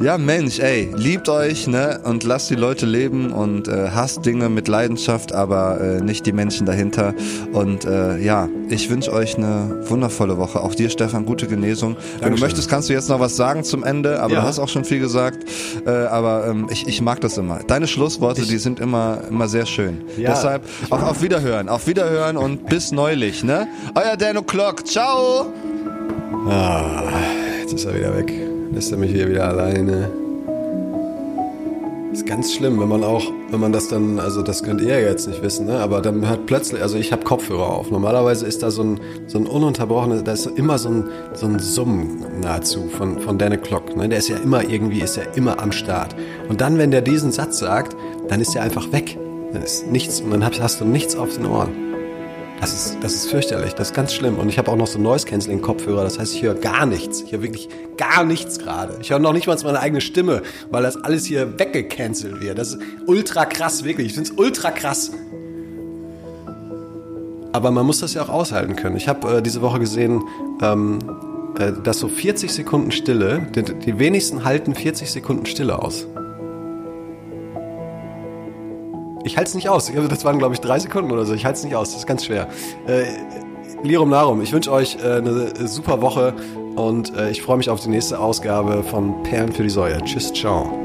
Ja, Mensch, ey, liebt euch, ne? Und lasst die Leute leben und äh, hasst Dinge mit Leidenschaft, aber äh, nicht die Menschen dahinter. Und äh, ja, ich wünsche euch eine wundervolle Woche. Auch dir, Stefan, gute Genesung. Wenn Dankeschön. du möchtest, kannst du jetzt noch was sagen zum Ende, aber Ja. du hast auch schon viel gesagt. Äh, aber ähm, ich, ich mag das immer. Deine Schlussworte, die sind immer, immer sehr schön. Ja. Deshalb auf, auf Wiederhören, auf Wiederhören und (laughs) bis neulich, ne? Euer Dan O'Clock, ciao! Ah, jetzt ist er wieder weg. Lässt er mich hier wieder alleine. Ist ganz schlimm, wenn man auch, wenn man das dann, also das könnt ihr jetzt nicht wissen, ne? aber dann hört plötzlich, also ich habe Kopfhörer auf. Normalerweise ist da so ein, so ein ununterbrochenes, da ist immer so ein, so ein Summen nahezu von, von Dan Clock. Ne? Der ist ja immer irgendwie, ist ja immer am Start. Und dann, wenn der diesen Satz sagt, dann ist er einfach weg. Dann ist nichts, und dann hast du nichts auf den Ohren. Das ist, das ist fürchterlich, das ist ganz schlimm. Und ich habe auch noch so Noise-Canceling-Kopfhörer, das heißt, ich höre gar nichts. Ich höre wirklich gar nichts gerade. Ich höre noch nicht mal meine eigene Stimme, weil das alles hier weggecancelt wird. Das ist ultra krass, wirklich. Ich finde es ultra krass. Aber man muss das ja auch aushalten können. Ich habe äh, diese Woche gesehen, ähm, äh, dass so 40 Sekunden Stille, die, die wenigsten halten 40 Sekunden Stille aus. Ich halte es nicht aus. Also Das waren, glaube ich, drei Sekunden oder so. Ich halte es nicht aus. Das ist ganz schwer. Äh, Lirum Narum. Ich wünsche euch äh, eine super Woche und äh, ich freue mich auf die nächste Ausgabe von Perlen für die Säue. Tschüss, ciao.